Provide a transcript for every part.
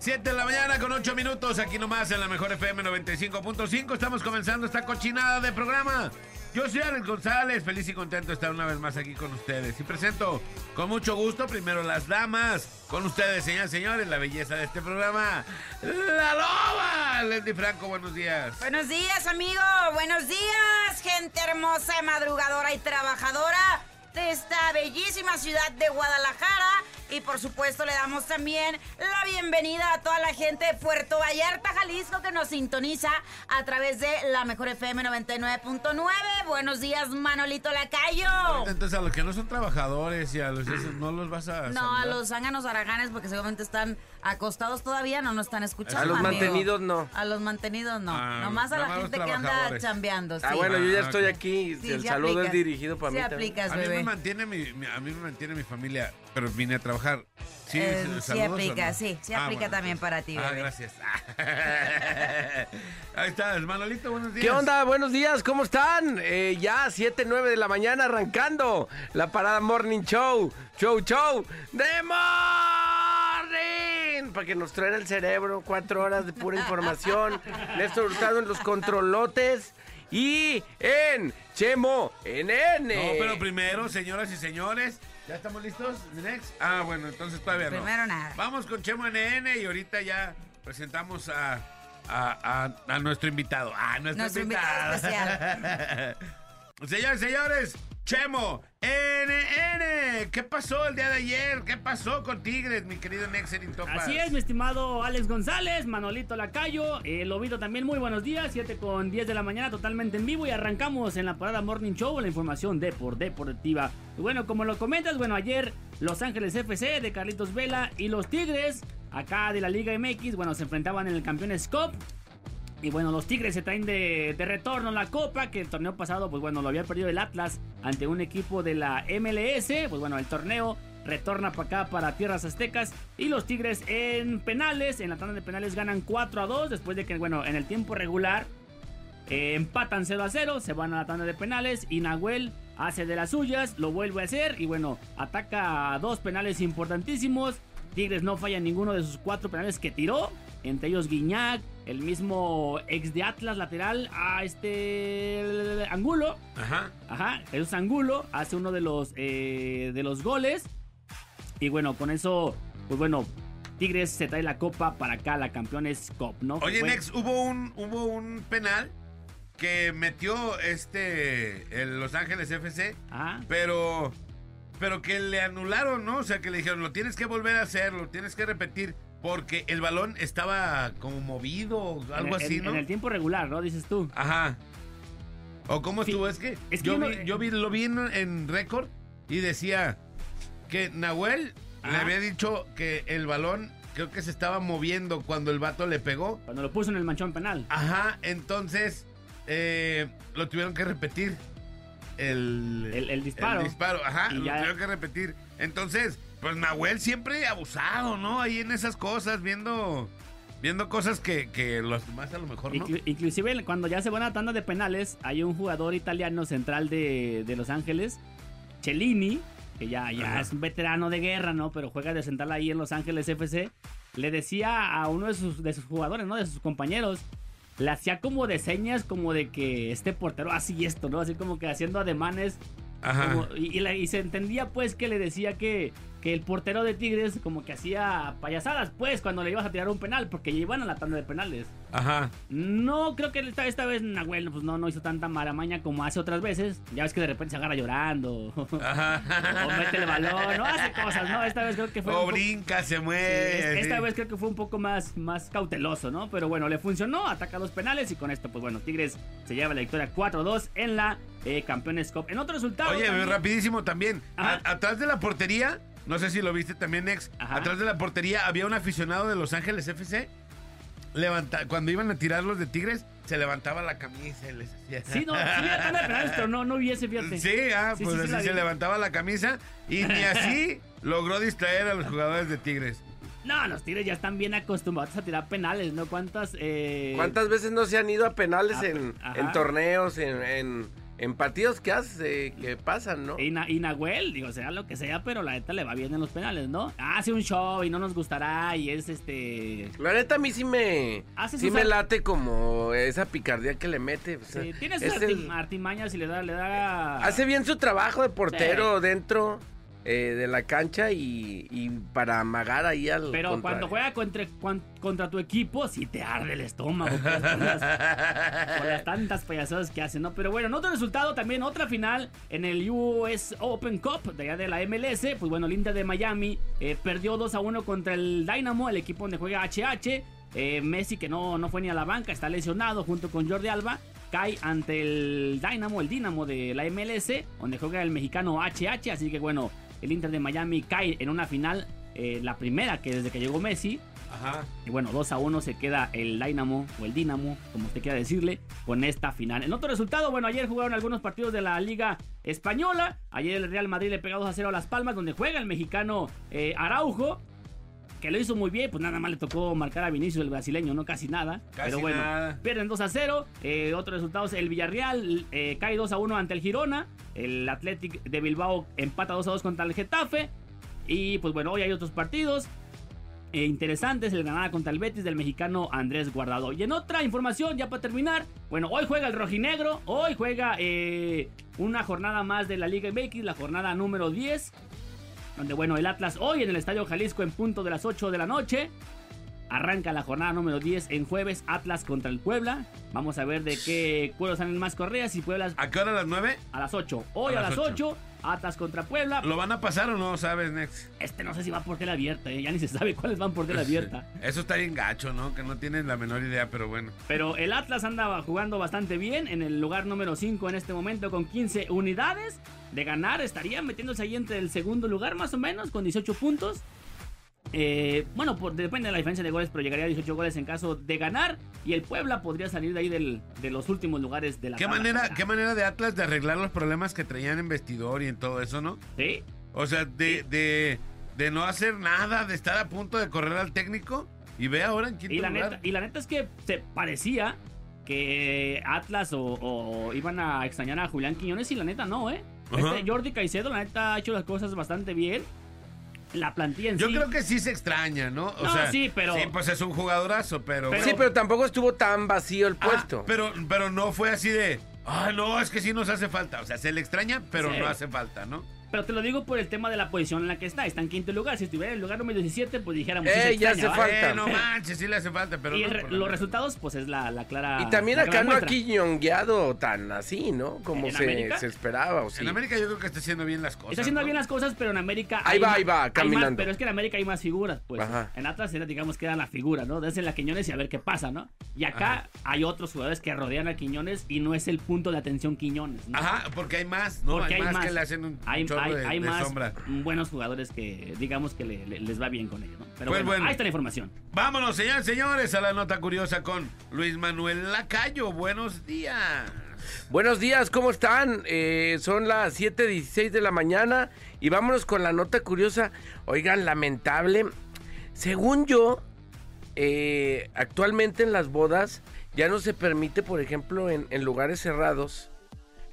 7 de la mañana con 8 minutos, aquí nomás en la mejor FM 95.5. Estamos comenzando esta cochinada de programa. Yo soy Alex González, feliz y contento de estar una vez más aquí con ustedes. Y presento con mucho gusto primero las damas. Con ustedes, señoras y señores, la belleza de este programa, la loba. Leslie Franco, buenos días. Buenos días, amigo. Buenos días, gente hermosa, madrugadora y trabajadora de esta bellísima ciudad de Guadalajara. Y por supuesto le damos también la bienvenida a toda la gente de Puerto Vallarta, Jalisco, que nos sintoniza a través de la Mejor FM 99.9. Buenos días, Manolito Lacayo. Entonces a los que no son trabajadores y a los esos no los vas a... No, a los zánganos araganes, porque seguramente están acostados todavía, no nos están escuchando. A los amigo. mantenidos no. A los mantenidos no. Ah, Nomás a la gente que anda chambeando. Ah, bueno, yo ya Ah, estoy aquí. Sí, el saludo aplicas. es dirigido para Sí mí. también. aplicas, A mí me bebé. Mantiene mi, mi- a mí me mantiene mi familia, pero vine a trabajar. Sí, Eh, saludos, sí ¿o aplica, no? sí, sí Ah, aplica bueno, también para ti, Ah, bebé. gracias. Ahí estás, Manolito, buenos días. ¿Qué onda? Buenos días, ¿cómo están? Eh, ya, 7, 9 de la mañana arrancando la parada Morning Show. Show, show de Morning. Para que nos traen el cerebro, cuatro horas de pura información. Néstor Hurtado en los controlotes. Y en Chemo, en N. No, pero primero, señoras y señores, ¿ya estamos listos? Next. Ah, bueno, entonces todavía no. Primero nada. Vamos con Chemo NN y ahorita ya presentamos a, a, a- a nuestro invitado. Ah, nuestro, Nuestro invitado especial. señores, señores, Chemo NN. ¿Qué pasó el día de ayer? ¿Qué pasó con Tigres, mi querido Nexerin Topas? Así es, mi estimado Alex González, Manolito Lacayo, el Lobito también, muy buenos días, 7 con 10 de la mañana, totalmente en vivo y arrancamos en la parada Morning Show, la información de por deportiva. Bueno, como lo comentas, bueno, ayer Los Ángeles FC de Carlitos Vela y los Tigres, acá de la Liga MX, bueno, se enfrentaban en el Campeones Cup. Y bueno, los Tigres se traen de, de retorno la Copa, que el torneo pasado, pues bueno, lo había perdido el Atlas ante un equipo de la MLS. Pues bueno, el torneo retorna para acá, para Tierras Aztecas. Y los Tigres en penales, en la tanda de penales ganan 4 a 2, después de que, bueno, en el tiempo regular eh, empatan 0 a 0, se van a la tanda de penales y Nahuel hace de las suyas, lo vuelve a hacer y bueno, ataca dos penales importantísimos. Tigres no falla ninguno de sus cuatro penales que tiró, entre ellos Guiñac, el mismo ex de Atlas lateral a este Angulo. Ajá. Ajá, Jesús Angulo hace uno de los, eh, de los goles. Y bueno, con eso, pues bueno, Tigres se trae la copa para acá, la Campeones Cup, ¿no? Oye, Fue- Nex, hubo un, hubo un penal que metió este el Los Ángeles FC, Ajá. pero pero que le anularon, ¿no? O sea, que le dijeron, lo tienes que volver a hacer, lo tienes que repetir, porque el balón estaba como movido o algo En- así, ¿no? En el tiempo regular, ¿no? Dices tú. Ajá. ¿O cómo Sí, estuvo? Es que, es que yo, yo no- vi, yo vi- lo vi en, en récord y decía que Nahuel le Ajá. había dicho que el balón creo que se estaba moviendo cuando el vato le pegó. Cuando lo puso en el manchón penal. Ajá, entonces eh, lo tuvieron que repetir. El, El- el disparo. el disparo, ajá, Y lo ya- tuvieron que repetir. Entonces, pues Nahuel siempre abusado, ¿no? Ahí en esas cosas, viendo viendo cosas que, que los demás a lo mejor no. Inclu- inclusive cuando ya se van a tanda de penales, hay un jugador italiano central de, de Los Ángeles, Cellini, que ya, ya Ajá. es un veterano de guerra, ¿no? Pero juega de central ahí en Los Ángeles FC. Le decía a uno de sus, de sus jugadores, ¿no? De sus compañeros. Le hacía como de señas, como de que este portero así esto, ¿no? Así como que haciendo ademanes Ajá. Como- y, y la- y se entendía pues que le decía que, que el portero de Tigres como que hacía payasadas pues cuando le ibas a tirar un penal porque ya iban a la tanda de penales. Ajá. No creo que esta, esta vez Nahuel pues no, no hizo tanta maramaña como hace otras veces. Ya ves que de repente se agarra llorando. Ajá. o mete el balón, no hace cosas, ¿no? Esta vez creo que fue... O brinca, se mueve. es- esta sí. vez creo que fue un poco más, más cauteloso, ¿no? Pero bueno, le funcionó, ataca dos penales y con esto, pues bueno, Tigres se lleva la victoria 4-2 en la eh, Campeones Cup. En otro resultado... Oye, también- rapidísimo también. A- atrás de la portería, no sé si lo viste también. Ajá. Atrás de la portería había un aficionado de Los Ángeles FC. Levanta, cuando iban a tirar los de Tigres, se levantaba la camisa y les hacía. Sí, no, sí penales, pero no, no hubiese, fíjate. Sí, ah, Sí, pues sí, sí, así se vi. levantaba la camisa y ni así logró distraer a los jugadores de Tigres. No, los Tigres ya están bien acostumbrados a tirar penales, ¿no? ¿Cuántas? eh, ¿Cuántas veces no se han ido a penales Ah, en, en torneos, en, en, en partidos que hace, que pasan, ¿no? Y, Na- y Nahuel, digo, sea lo que sea, pero la neta le va bien en los penales, ¿no? Hace un show y no nos gustará y es este... La neta a mí sí me, Hace sí me late como esa picardía que le mete. o sea, Sí, tiene sus es el- artimañas y le da... Le da... hace bien su trabajo de portero dentro eh, de la cancha y, y para amagar ahí al Pero contrario. cuando juega contra, contra tu equipo, sí te arde el estómago. pues, con, las, con las tantas payasadas que hacen, ¿no? Pero bueno, en otro resultado, también otra final en el US Open Cup de allá de la MLS. Pues bueno, el Inter de Miami eh, perdió 2 a 1 contra el Dynamo, el equipo donde juega HH. Eh, Messi, que no, no fue ni a la banca, está lesionado junto con Jordi Alba. Cae ante el Dynamo, el Dynamo de la MLS, donde juega el mexicano HH. Así que bueno, el Inter de Miami cae en una final, eh, la primera que desde que llegó Messi. Ajá. Y bueno, 2 a 1 se queda el Dynamo o el Dinamo, como usted quiera decirle, con esta final. En otro resultado, bueno, ayer jugaron algunos partidos de la Liga Española. Ayer el Real Madrid le pegó 2 a 0 a Las Palmas, donde juega el mexicano eh, Araujo. Que lo hizo muy bien, pues nada más le tocó marcar a Vinicius, el brasileño, no casi nada. Casi pero bueno, nada. pierden 2 a 0. Eh, otros resultados, el Villarreal eh, cae 2 a 1 ante el Girona. El Athletic de Bilbao empata 2 a 2 contra el Getafe. Y pues bueno, hoy hay otros partidos eh, interesantes. El Granada contra el Betis del mexicano Andrés Guardado. Y en otra información, ya para terminar, bueno, hoy juega el rojinegro. Hoy juega eh, una jornada más de la Liga MX, la jornada número 10. Donde, bueno, el Atlas hoy en el Estadio Jalisco en punto de las 8 de la noche. Arranca la jornada número 10 en jueves, Atlas contra el Puebla. Vamos a ver de qué cuero salen más correas y Puebla ¿A qué hora a las nueve? a las 8. Hoy A a, las las 8. 8, Atlas contra Puebla. ¿Lo van a pasar o no sabes, Nex? Este no sé si va por tela abierta, eh, ya ni se sabe cuáles van por tela abierta. Eso está bien gacho, ¿no? Que no tienen la menor idea, pero bueno. Pero el Atlas anda jugando bastante bien en el lugar número 5 en este momento con 15 unidades. De ganar estaría metiéndose ahí entre el segundo lugar más o menos con 18 puntos. Eh, bueno, por- depende de la diferencia de goles, pero llegaría a 18 goles en caso de ganar. Y el Puebla podría salir de ahí del- de los últimos lugares de la ¿Qué tabla manera. ¿Qué manera de Atlas de arreglar los problemas que traían en vestidor y en todo eso, no? Sí, O sea, de, de, de no hacer nada, de estar a punto de correr al técnico y ve ahora en quinto Y la, lugar. neta, y la neta es que se parecía que Atlas o, o iban a extrañar a Julián Quiñones y la neta no, ¿eh? Este Jordi Caicedo, la neta, ha hecho las cosas bastante bien. La plantilla en Yo sí. creo que sí se extraña, ¿no? O No, sea, sí, pero- Sí, pues es un jugadorazo, pero... Pero- Sí, pero tampoco estuvo tan vacío el Ah, puesto. pero, pero no fue así de... Ah, no, es que sí nos hace falta. O sea, se le extraña, pero Sí. no hace falta, ¿no? Pero te lo digo por el tema de la posición en la que está. Está en quinto lugar. Si estuviera en el lugar número 17, pues dijéramos. Eh, se ya extraña, hace falta. Eh, no manches, sí le hace falta, pero y no re- los resultados, pues es la, la clara. Y también acá no aquí ñongueado tan así, ¿no? Como ¿En se, se esperaba. O sí. En América yo creo que está haciendo bien las cosas. Está haciendo ¿no? bien las cosas, pero en América. Ahí hay va, más- ahí va, hay caminando. más, pero es que en América hay más figuras, pues. Ajá. En Atlas era, digamos que era la figura, ¿no? Desde la Quiñones y a ver qué pasa, ¿no? Y acá hay otros jugadores que rodean a Quiñones y no es el punto de atención Quiñones, ¿no? Ajá, porque hay más, ¿no? Porque hay, más, que le hacen un hay, hay- de, hay de más sombra. buenos jugadores que digamos que le- le- les va bien con ellos, ¿no? Pero Pues bueno, bueno. ahí está la información. Vámonos, señores, señores, a la nota curiosa con Luis Manuel Lacayo. Buenos días. Buenos días, ¿cómo están? Eh, son las 7.16 de la mañana y vámonos con la nota curiosa. Oigan, lamentable. Según yo, eh, actualmente en las bodas ya no se permite, por ejemplo, en, en lugares cerrados,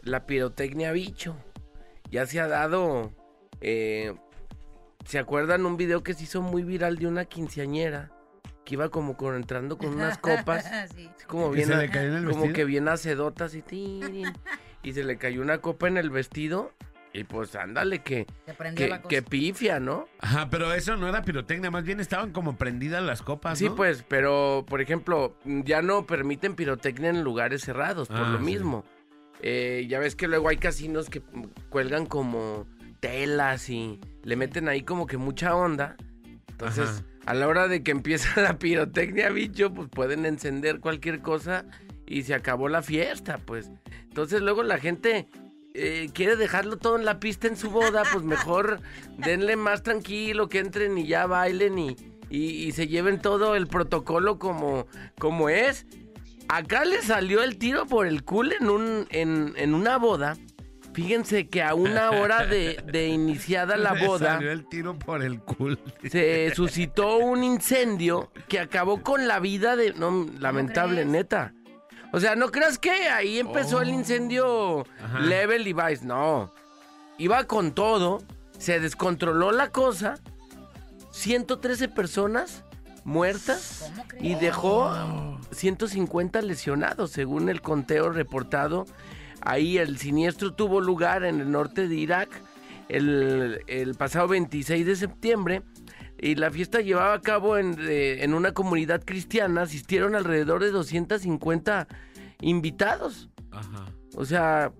la pirotecnia bicho. Ya se ha dado... eh, ¿Se acuerdan un video que se hizo muy viral de una quinceañera? Que iba como con, entrando con unas copas. Sí. así como ¿Que bien, se le cayó en el como que bien acedota así tirin, y se le cayó una copa en el vestido y pues ándale que que, que pifia, ¿no? Ajá, pero eso no era pirotecnia, más bien estaban como prendidas las copas, Sí, ¿no? pues, pero por ejemplo, ya no permiten pirotecnia en lugares cerrados por Ah, lo sí. mismo. Eh, ya ves que luego hay casinos que cuelgan como telas y le meten ahí como que mucha onda. Entonces, Ajá. a la hora de que empieza la pirotecnia, bicho, pues pueden encender cualquier cosa y se acabó la fiesta, pues. Entonces luego la gente eh, quiere dejarlo todo en la pista en su boda, pues mejor denle más tranquilo, que entren y ya bailen y, y- y se lleven todo el protocolo como, como es. Acá le salió el tiro por el culo en, un, en, en una boda. Fíjense que a una hora de, de iniciada la Le boda salió el tiro por el culo. se suscitó un incendio que acabó con la vida de... No, lamentable, neta. O sea, no creas que ahí empezó el Oh. incendio Ajá. Level Device, no. Iba con todo, se descontroló la cosa, 113 personas muertas y dejó 150 lesionados, según el conteo reportado. Ahí el siniestro tuvo lugar en el norte de Irak el, el pasado 26 de septiembre y la fiesta llevaba a cabo en, eh, en una comunidad cristiana. Asistieron alrededor de 250 invitados. Ajá. O sea,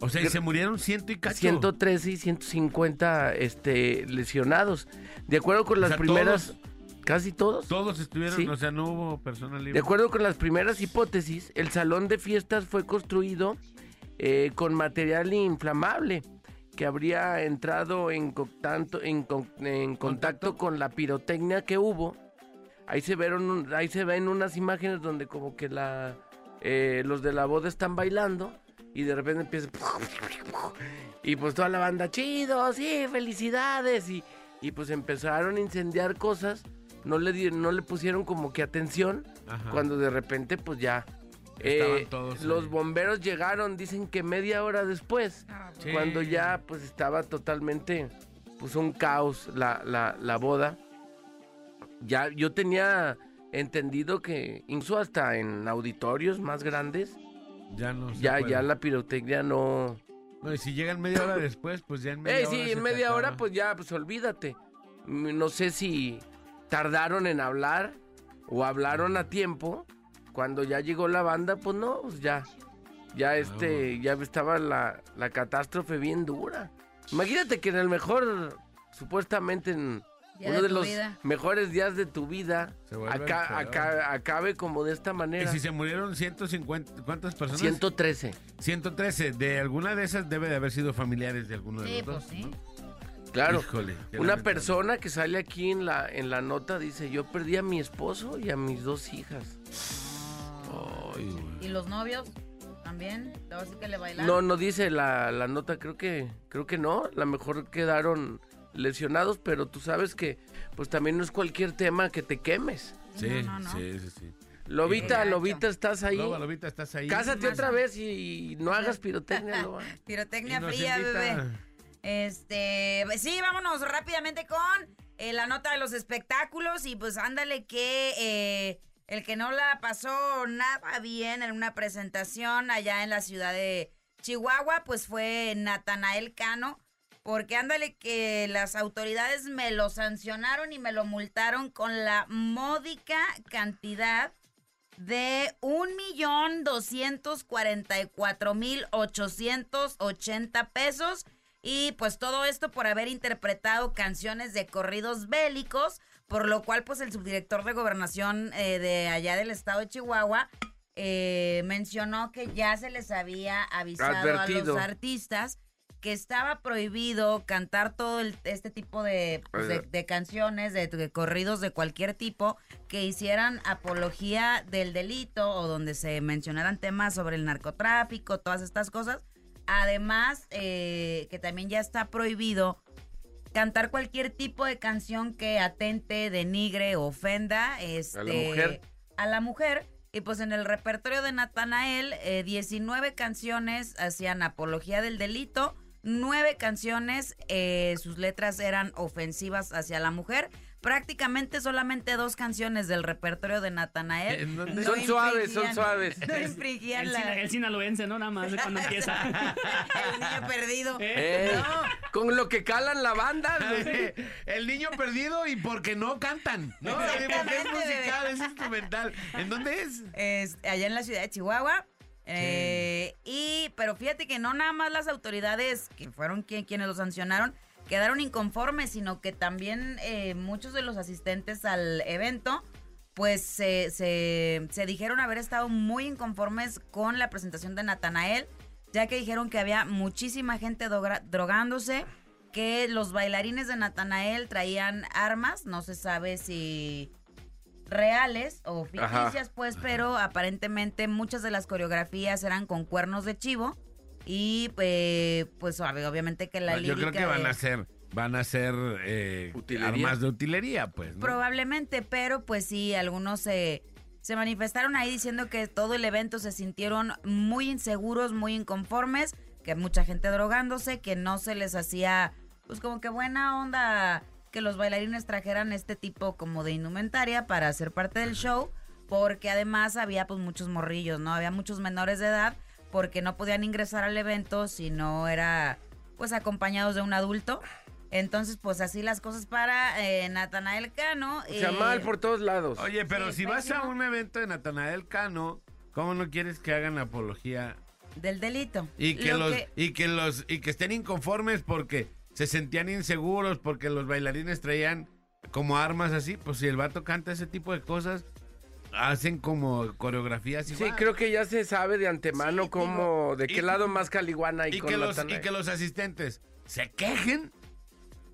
O sea, y se murieron ciento y cacho. 113 y 150 este, lesionados. De acuerdo con O las sea, primeras... todos. Casi todos. Todos estuvieron, Sí. o sea, no hubo persona libre. De acuerdo con las primeras hipótesis, el salón de fiestas fue construido eh, con material inflamable que habría entrado en, contacto, en, con- en contacto con la pirotecnia que hubo. Ahí se, vieron, ahí se ven unas imágenes donde como que la, eh, los de la boda están bailando y de repente empieza... Y pues toda la banda, chido, sí, felicidades. Y, y pues empezaron a incendiar cosas. No le, di- no le pusieron como que atención Ajá. cuando de repente pues ya Estaban eh, todos los ahí. bomberos llegaron dicen que media hora después Sí. cuando ya pues estaba totalmente pues un caos la, la, la boda ya yo tenía entendido que incluso hasta en auditorios más grandes Ya no se ya puede. ya la pirotecnia no No, y si llegan media hora después, pues ya en media eh hora. sí se en media hora pues ya pues olvídate Mm, no sé si tardaron en hablar o hablaron a tiempo cuando ya llegó la banda pues no pues ya ya este ya estaba la, la catástrofe bien dura imagínate que en el mejor supuestamente en Día uno de los vida. mejores días de tu vida acabe como de esta Y manera si se murieron 150, ¿cuántas personas? 113 113. De alguna de esas debe de haber sido familiares de alguno de Sí, los pues dos. sí. ¿no? Claro Híjole, Una lamentable. persona que sale aquí en la, en la nota dice, yo perdí a mi esposo y a mis dos hijas. Ay, güey. ¿Y los novios también? ¿Ahora sí que le bailaron? No, no dice la, la nota, creo que, creo que no. A lo mejor quedaron lesionados, pero tú sabes que pues también no es cualquier tema que te quemes. Sí, No, no, no. sí, sí, sí. Lobita. Lobita, estás ahí. Loba, Lobita, estás ahí. Cásate otra vez y, no hagas pirotecnia, Loba. Pirotecnia fría, bebé. Este, sí, vámonos rápidamente con eh, la nota de los espectáculos y pues ándale que eh, el que no la pasó nada bien en una presentación allá en la ciudad de Chihuahua, pues fue Natanael Cano, porque ándale que las autoridades me lo sancionaron y me lo multaron con la módica cantidad de un millón doscientos cuarenta y cuatro mil ochocientos ochenta pesos y pues todo esto por haber interpretado canciones de corridos bélicos, por lo cual pues el subdirector de gobernación eh, de allá del estado de Chihuahua eh, mencionó que ya se les había avisado a los artistas que estaba prohibido cantar todo el- este tipo de, pues, de canciones, de, de corridos de cualquier tipo, que hicieran apología del delito o donde se mencionaran temas sobre el narcotráfico, todas estas cosas. Además, eh, que también ya está prohibido cantar cualquier tipo de canción que atente, denigre, ofenda este, A la mujer. a la mujer. Y pues en el repertorio de Natanael, eh, 19 canciones hacían apología del delito, 9 canciones, eh, sus letras eran ofensivas hacia la mujer. Prácticamente solamente dos canciones del repertorio de Natanael. ¿En dónde? Son suaves, son suaves. No infringían El, la... el sinaloense, ¿no? Nada más de cuando empieza. el niño perdido. Eh, No. Con lo que calan la banda. El niño perdido y porque no cantan, ¿no? Porque es musical, es instrumental. ¿En dónde es? Es allá en la ciudad de Chihuahua. Eh, y, pero fíjate que no nada más las autoridades, que fueron quien, quienes lo sancionaron, quedaron inconformes, sino que también eh, muchos de los asistentes al evento, pues se, se, se dijeron haber estado muy inconformes con la presentación de Natanael, ya que dijeron que había muchísima gente drogándose, que los bailarines de Natanael traían armas, no se sabe si reales o Ajá. ficticias, pues, pero aparentemente muchas de las coreografías eran con cuernos de chivo y eh, pues ob- obviamente que la Yo lírica creo que van a ser, van a ser eh, armas de utilería, pues. ¿no? probablemente, pero pues sí, algunos se, se manifestaron ahí diciendo que todo el evento se sintieron muy inseguros, muy inconformes, que mucha gente drogándose, que no se les hacía, pues como que buena onda que los bailarines trajeran este tipo como de indumentaria para ser parte del show, porque además había pues muchos morrillos, ¿no? Había muchos menores de edad porque no podían ingresar al evento si no era pues acompañados de un adulto. Entonces, pues así las cosas para eh, Natanael Cano. O sea, eh, mal por todos lados. Oye, pero Sí, si vas a un evento de Natanael Cano, ¿cómo no quieres que hagan apología Del delito. y que Lo los que- y que los y que estén inconformes porque se sentían inseguros porque los bailarines traían como armas así? Pues si el vato canta ese tipo de cosas, hacen como coreografías Sí, igual. creo que ya se sabe de antemano Sí, cómo, de qué y- lado más caliguana y, y con que los y que los asistentes se quejen.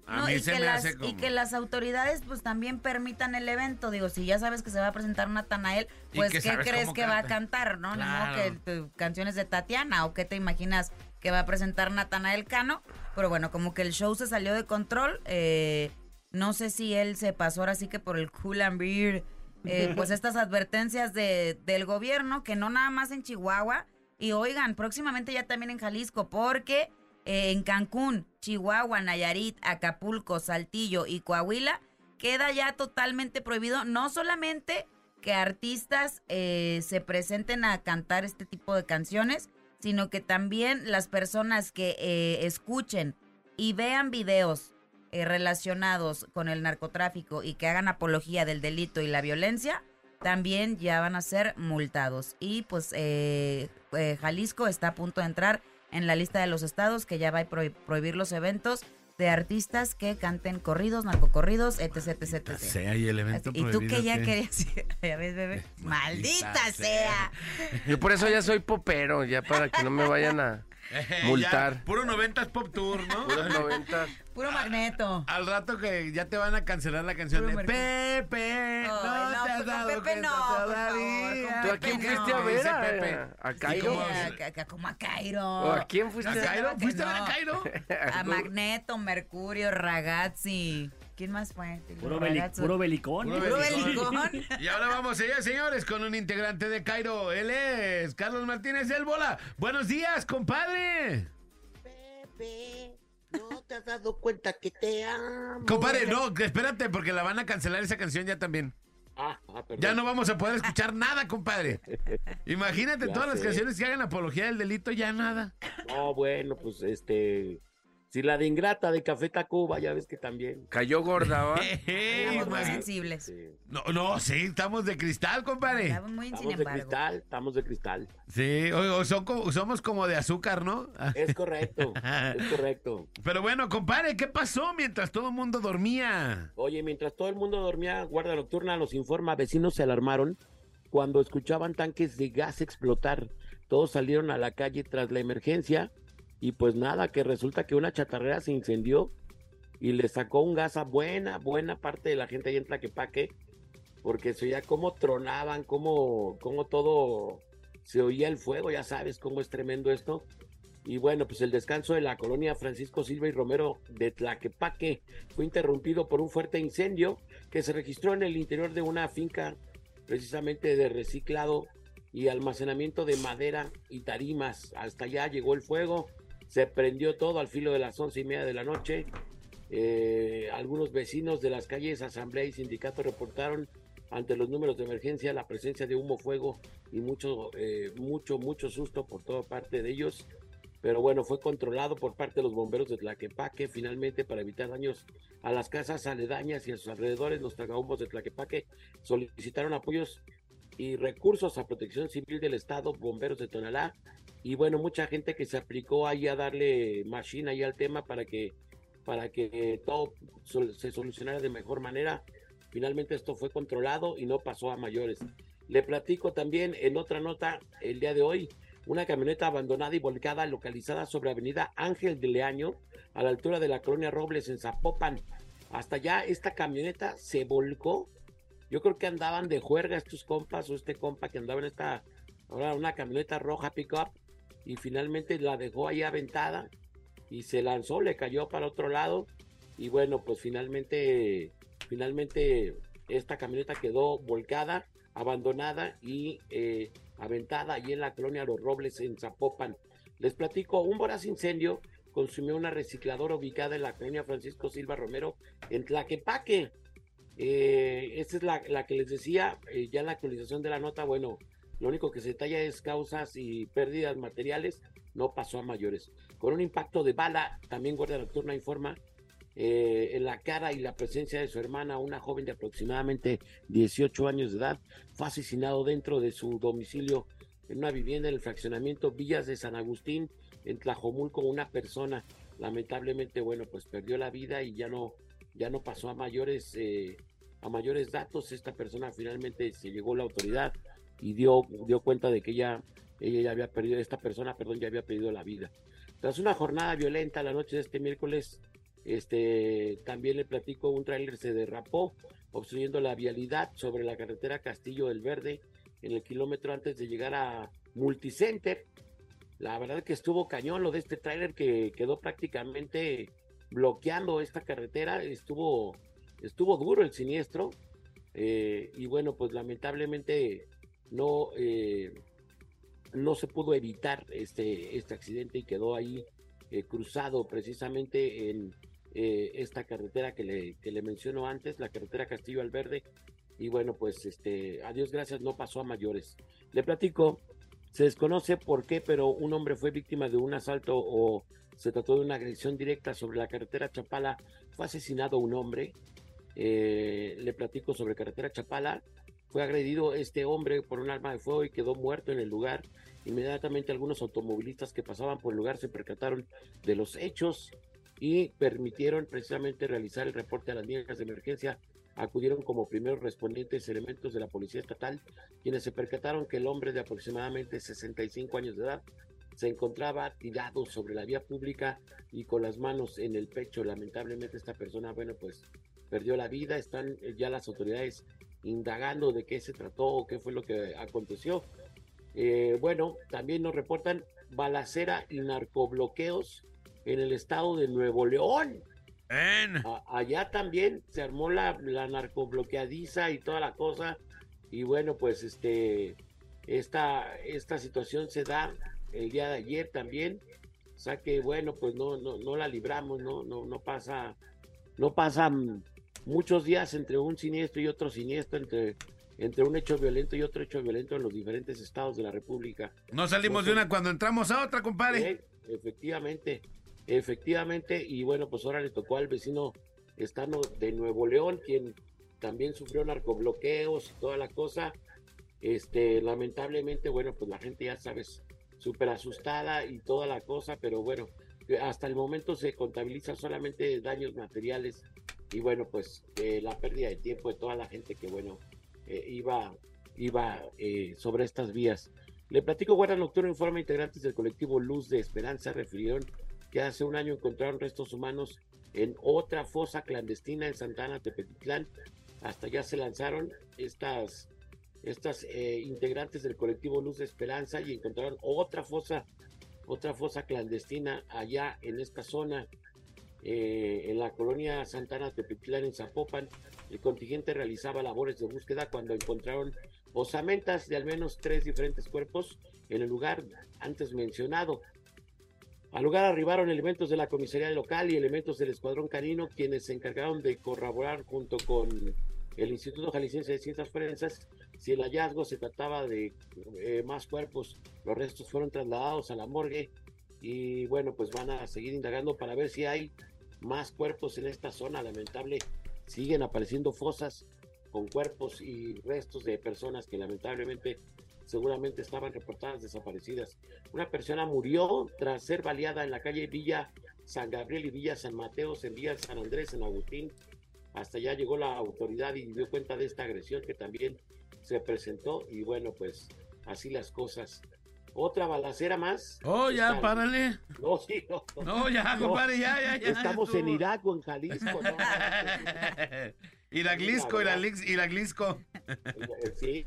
A No, mí y, se que me las, hace como y que las autoridades pues también permitan el evento. Digo, si ya sabes que se va a presentar Natanael, pues que ¿qué crees que va a canta. cantar? ¿No? Claro. que tu- canciones de Tatiana o qué te imaginas que va a presentar Natanael Cano. Pero bueno, como que el show se salió de control. eh, no sé si él se pasó ahora sí que por el cool and beer. Eh, pues estas advertencias de, del gobierno, que no nada más en Chihuahua. Y oigan, próximamente ya también en Jalisco, porque eh, en Cancún, Chihuahua, Nayarit, Acapulco, Saltillo y Coahuila queda ya totalmente prohibido no solamente que artistas eh, se presenten a cantar este tipo de canciones, sino que también las personas que eh, escuchen y vean videos eh, relacionados con el narcotráfico y que hagan apología del delito y la violencia, también ya van a ser multados. Y pues eh, eh, Jalisco está a punto de entrar en la lista de los estados que ya va a prohib- prohibir los eventos de artistas que canten corridos, narcocorridos, etc, etc, etc. sea y el evento Y tú que ya que- querías ya ves, bebé, Maldita maldita sea. sea. Yo por eso ya soy popero, ya para que no me vayan a Ya, multar. puro 90s pop tour, ¿no? Puros noventas. Puro magneto. Al rato que ya te van a cancelar la canción Puro de mercurio. Pepe. no, Ay, no, te has con dado Pepe cuenta no, todavía. ¿Tú a quién fuiste no. a ver? Dice A, Pepe. a ¿Y Cairo. a- a- como a Cairo. ¿O a quién fuiste? ¿A No, Cairo? claro que ¿Fuiste a ver a. Cairo? A Magneto, Mercurio, Ragazzi. ¿Quién más fue? Puro, beli- puro belicón. Puro. Puro belicón. belicón. Y ahora vamos, señores, señores, con un integrante de Cairo. Él es Carlos Martínez El Bola. Buenos días, compadre. Pepe, no te has dado cuenta que te amo. Compadre, no, espérate, porque la van a cancelar esa canción ya también. Ah, ah. Ya no vamos a poder escuchar nada, compadre. Imagínate Ya todas las canciones que hagan apología del delito, ya nada. No, bueno, pues este. Si la de Ingrata de Café Tacuba, ya ves que también. Cayó gorda, ¿va? Estamos muy sensibles. Sí. no, no, sí, estamos de cristal, compadre. Estamos muy sin Estamos de cristal, estamos de cristal. Sí, o, o son como- somos como de azúcar, ¿no? Es correcto, es correcto. Pero bueno, compadre, ¿qué pasó mientras todo el mundo dormía? Oye, mientras todo el mundo dormía, Guardia Nocturna nos informa, vecinos se alarmaron cuando escuchaban tanques de gas explotar. Todos salieron a la calle tras la emergencia y pues nada, que resulta que una chatarrera se incendió y le sacó un gas a buena, buena parte de la gente ahí en Tlaquepaque, porque se oía cómo tronaban, cómo, cómo todo se oía el fuego, ya sabes cómo es tremendo esto. Y bueno, pues el descanso de la colonia Francisco Silva y Romero de Tlaquepaque fue interrumpido por un fuerte incendio que se registró en el interior de una finca precisamente de reciclado y almacenamiento de madera y tarimas. Hasta allá llegó el fuego, se prendió todo al filo de las once y media de la noche. Eh, algunos vecinos de las calles Asamblea y Sindicato reportaron ante los números de emergencia la presencia de humo, fuego y mucho, eh, mucho, mucho susto por toda parte de ellos. Pero bueno, fue controlado por parte de los bomberos de Tlaquepaque. Finalmente, para evitar daños a las casas aledañas y a sus alrededores, los tragahumbos de Tlaquepaque solicitaron apoyos y recursos a Protección Civil del Estado, bomberos de Tonalá. Y bueno, mucha gente que se aplicó ahí a darle machine ahí al tema para que, para que todo se solucionara de mejor manera. Finalmente esto fue controlado y no pasó a mayores. Le platico también en otra nota el día de hoy, una camioneta abandonada y volcada localizada sobre Avenida Ángel de Leaño, a la altura de la colonia Robles en Zapopan. Hasta allá esta camioneta se volcó. Yo creo que andaban de juerga estos compas o este compa que andaba en esta, ahora una camioneta roja pickup y finalmente la dejó ahí aventada y se lanzó, le cayó para otro lado y bueno, pues finalmente, finalmente esta camioneta quedó volcada abandonada y eh, aventada allí en la colonia Los Robles en Zapopan. Les platico, un voraz incendio consumió una recicladora ubicada en la colonia Francisco Silva Romero en Tlaquepaque. Eh, esta es la, la, que les decía, eh, ya la actualización de la nota, bueno, lo único que se detalla es causas y pérdidas materiales, no pasó a mayores. Con un impacto de bala, también Guardia Nocturna informa, eh, en la cara y la presencia de su hermana, una joven de aproximadamente 18 años de edad, fue asesinado dentro de su domicilio en una vivienda en el fraccionamiento Villas de San Agustín, en Tlajomulco, una persona lamentablemente, bueno, pues perdió la vida y ya no, ya no pasó a mayores, eh, a mayores datos. Esta persona finalmente se llegó a la autoridad y dio, dio cuenta de que ella, ella ya había perdido, esta persona, perdón, ya había perdido la vida. Tras una jornada violenta la noche de este miércoles, este, también le platico, un tráiler se derrapó, obstruyendo la vialidad sobre la carretera Castillo del Verde, en el kilómetro antes de llegar a Multicenter. La verdad que estuvo cañón lo de este tráiler que quedó prácticamente bloqueando esta carretera. Estuvo, estuvo duro el siniestro. Eh, y bueno, pues lamentablemente no, eh, no se pudo evitar este, este accidente y quedó ahí eh, cruzado precisamente en esta carretera que le, que le menciono antes, la carretera Castillo al Verde. Y bueno, pues este, a Dios gracias, no pasó a mayores. Le platico se desconoce por qué, pero un hombre fue víctima de un asalto o se trató de una agresión directa sobre la carretera Chapala. Fue asesinado un hombre. Eh, le platico sobre carretera Chapala. Fue agredido este hombre por un arma de fuego y quedó muerto en el lugar. Inmediatamente algunos automovilistas que pasaban por el lugar se percataron de los hechos y permitieron precisamente realizar el reporte a las líneas de emergencia acudieron como primeros respondientes elementos de la Policía Estatal, quienes se percataron que el hombre de aproximadamente 65 años de edad se encontraba tirado sobre la vía pública y con las manos en el pecho. Lamentablemente esta persona, bueno, pues perdió la vida. Están ya las autoridades indagando de qué se trató o qué fue lo que aconteció. Eh, bueno, también nos reportan balacera y narcobloqueos en el estado de Nuevo León allá también se armó la, la narcobloqueadiza y toda la cosa. Y bueno, pues este esta, esta situación se da el día de ayer también. O sea que bueno, pues no, no, no la libramos, no, no, no pasa, no pasan muchos días entre un siniestro y otro siniestro, entre, entre un hecho violento y otro hecho violento en los diferentes estados de la República. No salimos de una cuando entramos a otra, compadre. efectivamente. Efectivamente, y bueno, pues ahora le tocó al vecino estano de Nuevo León, quien también sufrió narcobloqueos y toda la cosa. Este, lamentablemente, bueno, pues la gente ya sabes, súper asustada y toda la cosa, pero bueno, hasta el momento se contabiliza solamente daños materiales y bueno, pues eh, la pérdida de tiempo de toda la gente que, bueno, eh, iba, iba eh, sobre estas vías. Le platico, Guardia Nocturna informa integrantes del colectivo Luz de Esperanza refirieron que hace un año encontraron restos humanos en otra fosa clandestina en Santana, Tepetitlán. Hasta ya se lanzaron estas, estas integrantes del colectivo Luz de Esperanza y encontraron otra fosa, otra fosa clandestina allá en esta zona, eh, en la colonia Santana, Tepetitlán, en Zapopan. El contingente realizaba labores de búsqueda cuando encontraron osamentas de al menos tres diferentes cuerpos en el lugar antes mencionado. Al lugar arribaron elementos de la comisaría local y elementos del escuadrón canino, quienes se encargaron de corroborar junto con el Instituto Jalisciense de Ciencias Forenses si el hallazgo se trataba de eh, más cuerpos. Los restos fueron trasladados a la morgue y bueno, pues van a seguir indagando para ver si hay más cuerpos en esta zona. Lamentable, siguen apareciendo fosas con cuerpos y restos de personas que lamentablemente seguramente estaban reportadas desaparecidas. Una persona murió tras ser baleada en la calle Villa San Gabriel y Villa San Mateos, en Villa San Andrés, en Agustín. Hasta allá llegó la autoridad y dio cuenta de esta agresión que también se presentó. Y bueno, pues así las cosas. Otra balacera más. Oh, ya, párale. No, sí, no. No, ya, compadre, ya, ya, ya. Estamos en Irak o en Jalisco, ¿no? Iraglisco, Iraglisco. Sí,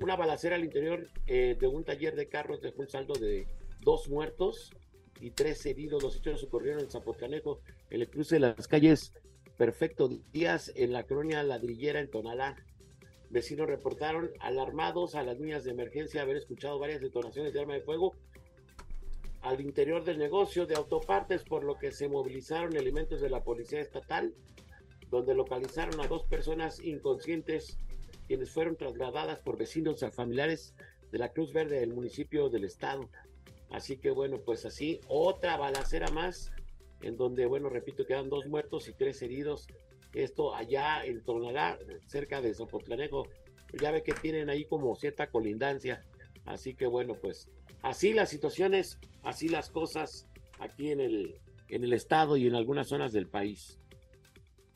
una balacera al interior eh, de un taller de carros dejó un saldo de dos muertos y tres heridos. Los hechos ocurrieron en Zapotlanejo, en el cruce de las calles Perfecto Díaz, en la colonia Ladrillera, en Tonalá. Vecinos reportaron alarmados a las líneas de emergencia haber escuchado varias detonaciones de arma de fuego al interior del negocio de autopartes, por lo que se movilizaron elementos de la Policía Estatal, donde localizaron a dos personas inconscientes, quienes fueron trasladadas por vecinos a familiares de la Cruz Verde del municipio del estado. Así que bueno, pues así, otra balacera más, en donde, bueno, repito, quedan dos muertos y tres heridos esto allá en Tonalá, cerca de Zopotlanejo, ya ve que tienen ahí como cierta colindancia. Así que bueno, pues así las situaciones, así las cosas aquí en el, en el estado y en algunas zonas del país.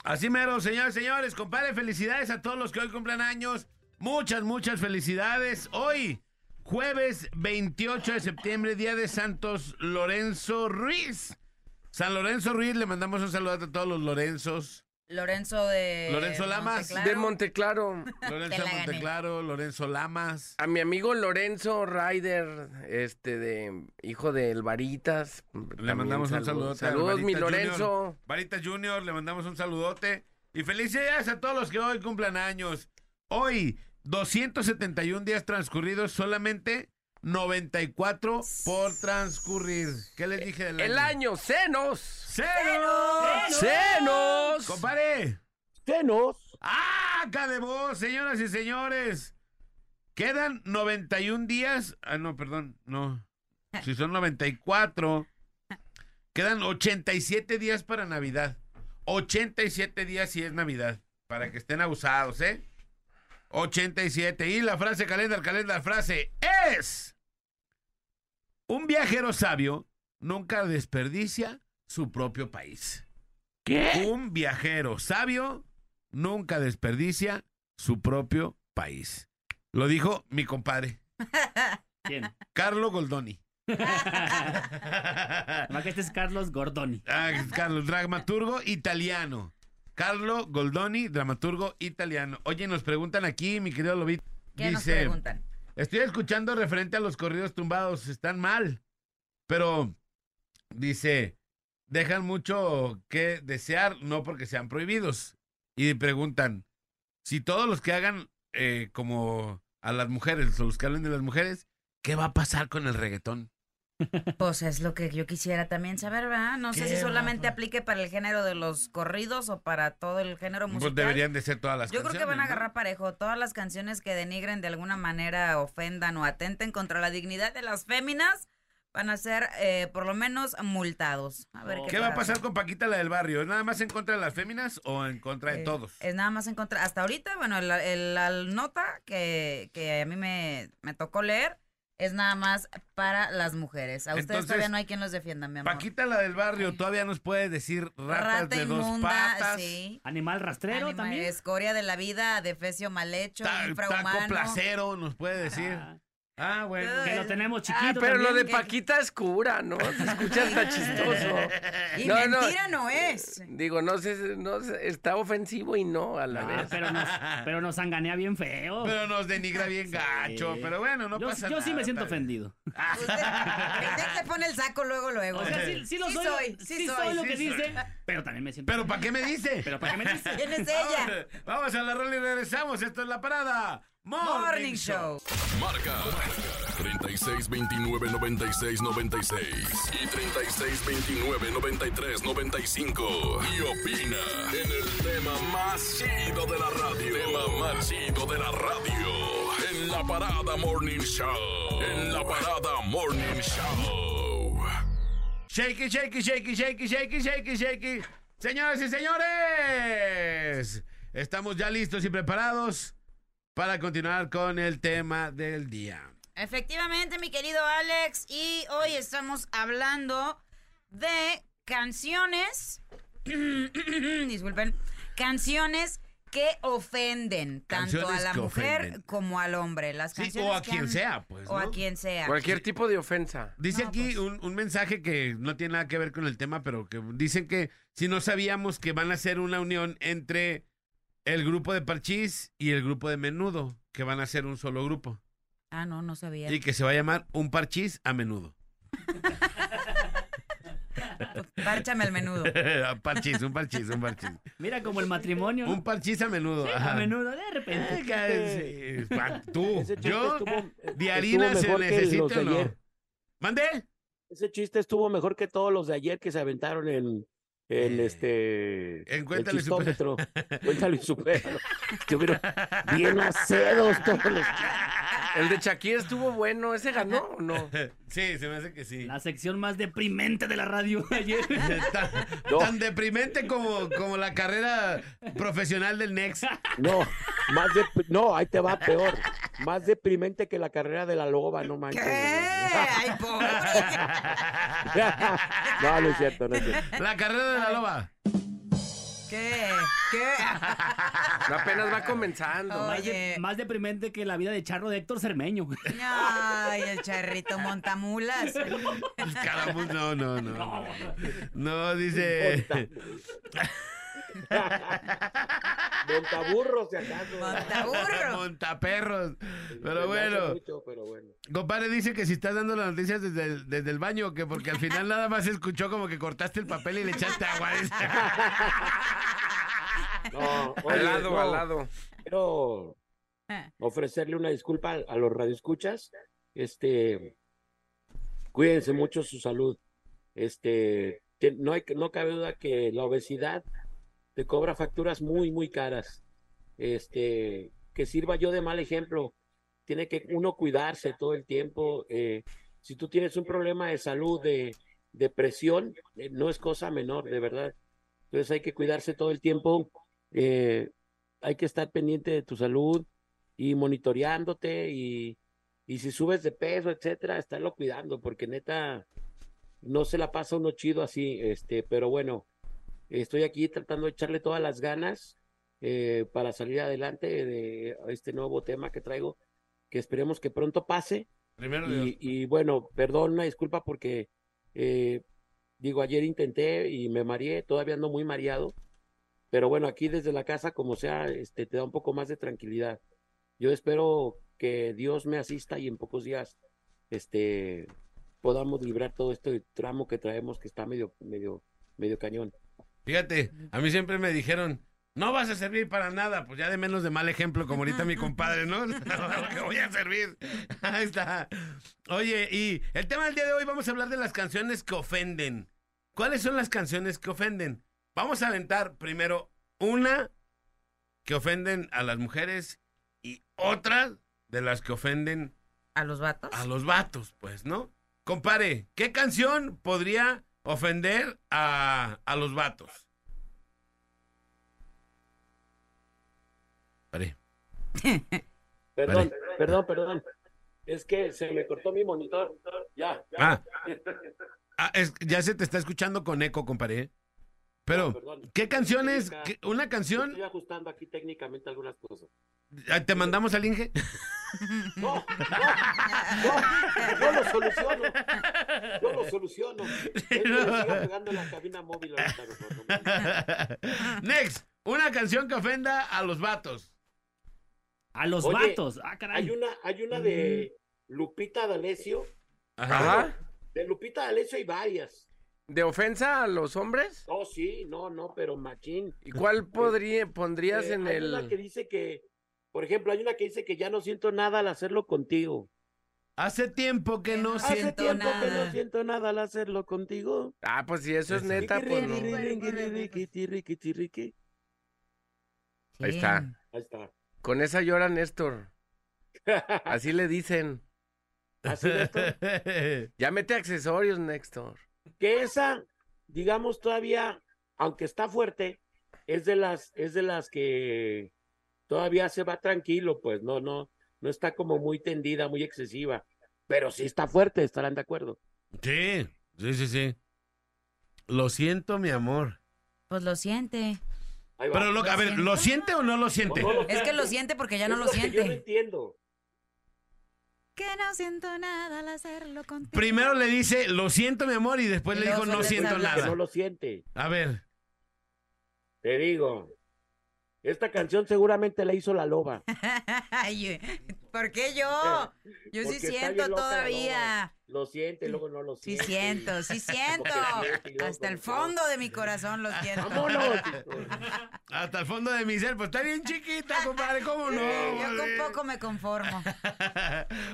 Así mero, señores, señores, compadre, felicidades a todos los que hoy cumplen años. Muchas, muchas felicidades. Hoy, jueves 28 de septiembre, día de Santos Lorenzo Ruiz. San Lorenzo Ruiz, le mandamos un saludo a todos los Lorenzos. Lorenzo de. Lorenzo Lamas. De Monteclaro. Lorenzo gané. Monteclaro, Lorenzo Lamas. A mi amigo Lorenzo Ryder, este de hijo de El Varitas. Le mandamos un saludote. Saludos, mi Lorenzo. Junior. Varita Junior, le mandamos un saludote. Y felicidades a todos los que hoy cumplan años. Hoy, 271 días transcurridos, solamente 94 por transcurrir. ¿Qué les dije del año? El año, senos. ¡Cero! ¡Senos! ¡Compadre! ¡Senos! ¡Ah, acá de vos, señoras y señores! Quedan 91 días. Ah, no, perdón, no. Si son 94, quedan 87 días para Navidad. 87 días si es Navidad. Para que estén abusados, ¿eh? 87. Y la frase calendar, calendar, frase es... Un viajero sabio nunca desperdicia su propio país. ¿Qué? Un viajero sabio nunca desperdicia su propio país. Lo dijo mi compadre, ¿Quién? Carlo Goldoni. Más que este es Carlos Gordoni. Ah, Carlos, dramaturgo italiano. Carlo Goldoni, dramaturgo italiano. Oye, nos preguntan aquí, mi querido Lobit. ¿Qué nos preguntan? Estoy escuchando referente a los corridos tumbados, están mal. Pero, dice, dejan mucho que desear, no porque sean prohibidos. Y preguntan, si todos los que hagan eh, como a las mujeres, los que hablen de las mujeres, ¿qué va a pasar con el reggaetón? Pues es lo que yo quisiera también saber, ¿verdad? No sé ¿Qué si solamente aplique para el género de los corridos o para todo el género musical. Pues deberían de ser todas las Yo creo que van a canciones, agarrar parejo todas las canciones que denigren de alguna manera, ofendan o atenten contra la dignidad de las féminas, van a ser eh, por lo menos multados. A ver Oh. qué, ¿Qué va a pasa. pasar con Paquita la del barrio? ¿Es nada más en contra de las féminas o en contra de Eh, todos? Es nada más en contra. Hasta ahorita, bueno, el- el- la nota que, que a mí me, me tocó leer es nada más para las mujeres. A ustedes Entonces, todavía no hay quien los defienda, mi amor. Paquita la del barrio todavía nos puede decir ratas Rata de dos inmunda, patas. sí. Animal rastrero Anima- también. Escoria de la vida, defecio mal hecho, Ta- infrahumano. taco placero nos puede decir. Ah, Ah, bueno. que lo tenemos Ah, chiquito pero lo de. Paquita es cura, ¿no? Se escucha hasta chistoso. Y No, mentira no es. Digo, no sé, no sé, está ofensivo y no a la Ah, vez. pero, nos, pero nos sanganea bien feo. Pero nos denigra bien gacho. Pero bueno, no yo, pasa yo nada. sí me siento ofendido. Usted, usted se pone el saco luego, luego. O sea, sí, sí lo Sí soy, soy, sí, sí soy, soy, lo sí que soy. dice, pero también me siento ¿Pero para qué me dice? Pero para qué me dice. ¿Quién es ella? Vamos, vamos a la rola y regresamos. Esto es La Parada. Morning, Show. Marca 36 29 96 96 y 36 29 93 95 y opina en el tema más chido de la radio. Tema más chido de la radio en la parada Morning Show. En la parada Morning Show. Shakey, shakey, shakey, shakey, shakey, shakey, shakey. Señoras y señores, estamos ya listos y preparados para continuar con el tema del día. Efectivamente, mi querido Alex, y hoy estamos hablando de canciones, disculpen, canciones que ofenden tanto a la mujer ofenden. como al hombre. Las Sí, canciones o a que quien han- sea, pues. O a quien sea. Cualquier tipo de ofensa. Dice No, aquí pues. un, un mensaje que no tiene nada que ver con el tema, pero que dicen que si no sabíamos que van a hacer una unión entre el grupo de Parchís y el grupo de Menudo, que van a hacer un solo grupo. Ah, no, no sabía. Y que se va a llamar un Parchís a Menudo. Párchame el menudo. parchis, un parchis, un parchis. Mira como el matrimonio. Un parchis a menudo. A menudo, de repente. Eh, que- sí, pa- Tú, yo, estuvo- de harina se necesita o no. ¿Mandé? Ese chiste estuvo mejor que todos los de ayer que se aventaron en, en Eh, este. en el Cuéntalo y supera. chistómetro. Cuéntalo y supéralo. Estuvieron bien acedos todos los El de Shakira estuvo bueno. ¿Ese ganó o no? Sí, se me hace que sí. La sección más deprimente de la radio ayer. Tan, No. tan deprimente como, como la carrera profesional del Next. No, más de, no, ahí te va peor. Más deprimente que la carrera de la loba, no ¿Qué? manches. Ay, pobre. no, no es cierto, no es cierto. La carrera de la loba. ¿Qué? ¿Qué? No, apenas va comenzando. Oye. Más, de- más deprimente que la vida de charro de Héctor Cermeño. Ay, el charrito montamulas. No, no, no. No, dice. Montaburros, si acaso. Montaburro. Montaperros. Pero bueno. mucho, pero bueno. Compadre dice que si estás dando las noticias desde el, desde el baño, que porque al final nada más se escuchó como que cortaste el papel y le echaste agua. No, oye, Al lado, no, al lado. Quiero ofrecerle una disculpa a, los radioescuchas. Este, cuídense mucho su salud. Este, no hay, no cabe duda que la obesidad te cobra facturas muy, muy caras. Este, que sirva yo de mal ejemplo. Tiene que uno cuidarse todo el tiempo. eh, si tú tienes un problema de salud, de, de presión, eh, no es cosa menor, de verdad. Entonces hay que cuidarse todo el tiempo. eh, hay que estar pendiente de tu salud y monitoreándote y, y si subes de peso, etcétera, estarlo cuidando, porque neta no se la pasa uno chido así, este, pero bueno, estoy aquí tratando de echarle todas las ganas eh, para salir adelante de este nuevo tema que traigo, que esperemos que pronto pase. Primero y bueno, perdón, una disculpa porque eh, digo, ayer intenté y me mareé, todavía ando muy mareado, pero bueno, aquí desde la casa, como sea, este, te da un poco más de tranquilidad. Yo espero que Dios me asista y en pocos días, este, podamos librar todo este tramo que traemos que está medio, medio, medio cañón. Fíjate, a mí siempre me dijeron, no vas a servir para nada, pues ya de menos de mal ejemplo, como ahorita mi compadre, ¿no? que voy a servir. Ahí está. Oye, y el tema del día de hoy vamos a hablar de las canciones que ofenden. ¿Cuáles son las canciones que ofenden? Vamos a aventar primero una que ofenden a las mujeres y otra de las que ofenden ¿A los vatos? a los vatos, pues, ¿no? Compare, ¿qué canción podría ofender a, a los vatos? Pare. Perdón, perdón, perdón. Es que se me cortó mi monitor. Ya, ya. Ah, ah, es- ya se te está escuchando con eco, compadre. Pero. ¿qué canciones? Técnica. ¿Una canción? Estoy ajustando aquí técnicamente algunas cosas. Ah, ¿Te mandamos al Inge? No, no, no, yo lo soluciono. Yo lo soluciono. Él me sigue pegando en la cabina móvil ahorita. Next, una canción que ofenda a los vatos. A los Oye, vatos. Ah, caray. Hay una, hay una de Lupita D'Alessio. Ajá. De Lupita D'Alessio hay varias. ¿De ofensa a los hombres? No, sí, no, no, pero machín. ¿Y cuál podría, pondrías Eh, en hay una que el... dice que, por ejemplo, hay una que dice que ya no siento nada al hacerlo contigo. Hace tiempo que no Hace siento tiempo que nada. no siento nada al hacerlo contigo. Ah, pues si eso es neta, pues no. Ahí Ahí está. está. Con esa llora Néstor. Así le dicen. Así esto. Ya mete accesorios, Néstor. que esa, digamos, todavía, aunque está fuerte, es de las, es de las que todavía se va tranquilo, pues no, no, no está como muy tendida, muy excesiva, pero sí está fuerte, estarán de acuerdo. Sí, sí, sí, sí. Lo siento, mi amor. Pues lo siente. Pero, lo, a ver, ¿lo siente o no lo siente? No, no Es que lo siente porque ya no lo que Yo no siente. entiendo. Que no siento nada al hacerlo contigo. Primero le dice, lo siento, mi amor, y después Y le dijo, no siento. Que nada. no lo siente. A ver, Te digo. Esta canción seguramente la hizo la loba. Ay, ¿Por qué yo? Yo sí Porque siento loca, todavía. Lo siente, luego no lo Sí siente. siento, sí siento. y luego Hasta el fondo de mi corazón lo siento. ¡Vámonos! Hasta el fondo de mi ser, pues está bien chiquita, compadre, ¿cómo no? Yo con poco me conformo.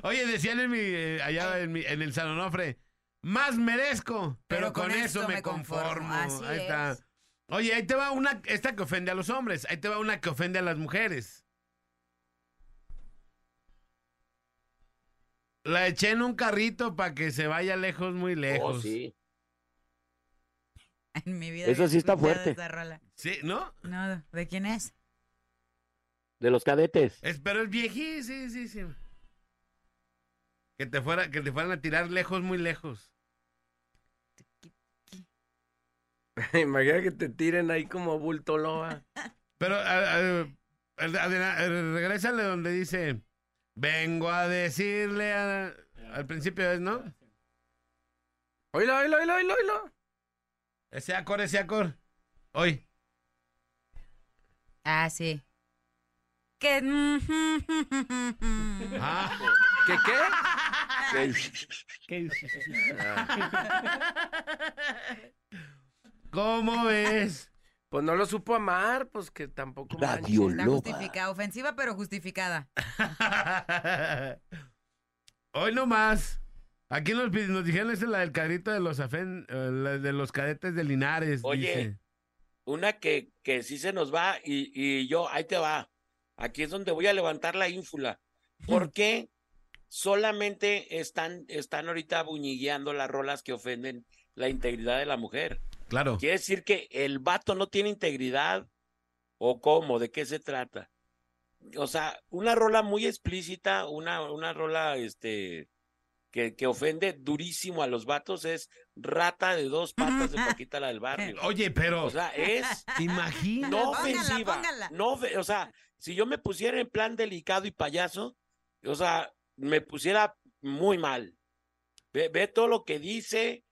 Oye, decían en mi, eh, allá en, mi- en el San Onofre, más merezco, pero, con, eso me conformo. Así ahí está. Oye, ahí te va una, esta que ofende a los hombres, ahí te va una que ofende a las mujeres. La eché en un carrito para que se vaya lejos, muy lejos. Oh, sí. En mi vida. Eso sí está fuerte. Sí, ¿no? No, ¿de quién es? De los cadetes. Es, pero es viejí, sí, sí, sí. Que te fuera, que te fueran a tirar lejos, muy lejos. Imagina que te tiren ahí como bulto loba. Pero a- a- a- a- a- regrésale donde dice, vengo a decirle a- al principio, ¿no? Oílo, oílo, oílo, oílo, oílo. Ese acor, ese acor. Hoy. Ah, sí. Que. Ah, ¿Qué qué? ¿Qué? ¿Cómo ves? Pues no lo supo amar, pues que tampoco. Está Loba. justificada. Ofensiva, pero justificada. Hoy nomás. Aquí nos, dijeron esa es la del cadrito de los afen- eh, la de los cadetes de Linares. Oye. dice. Una que, que sí se nos va y, y yo, ahí te va. Aquí es donde voy a levantar la ínfula. ¿Por qué solamente están, están ahorita buñigueando las rolas que ofenden la integridad de la mujer? Claro. ¿Quiere decir que el vato no tiene integridad? ¿O cómo? ¿De qué se trata? O sea, una rola muy explícita, una, una rola este, que, que ofende durísimo a los vatos es Rata de dos patas de Paquita la del barrio. Oye, pero O sea, es imagina. no Póngala, ofensiva. póngala. No, ofe- o sea, si yo me pusiera en plan delicado y payaso, o sea, me pusiera muy mal. Ve, ve todo lo que dice,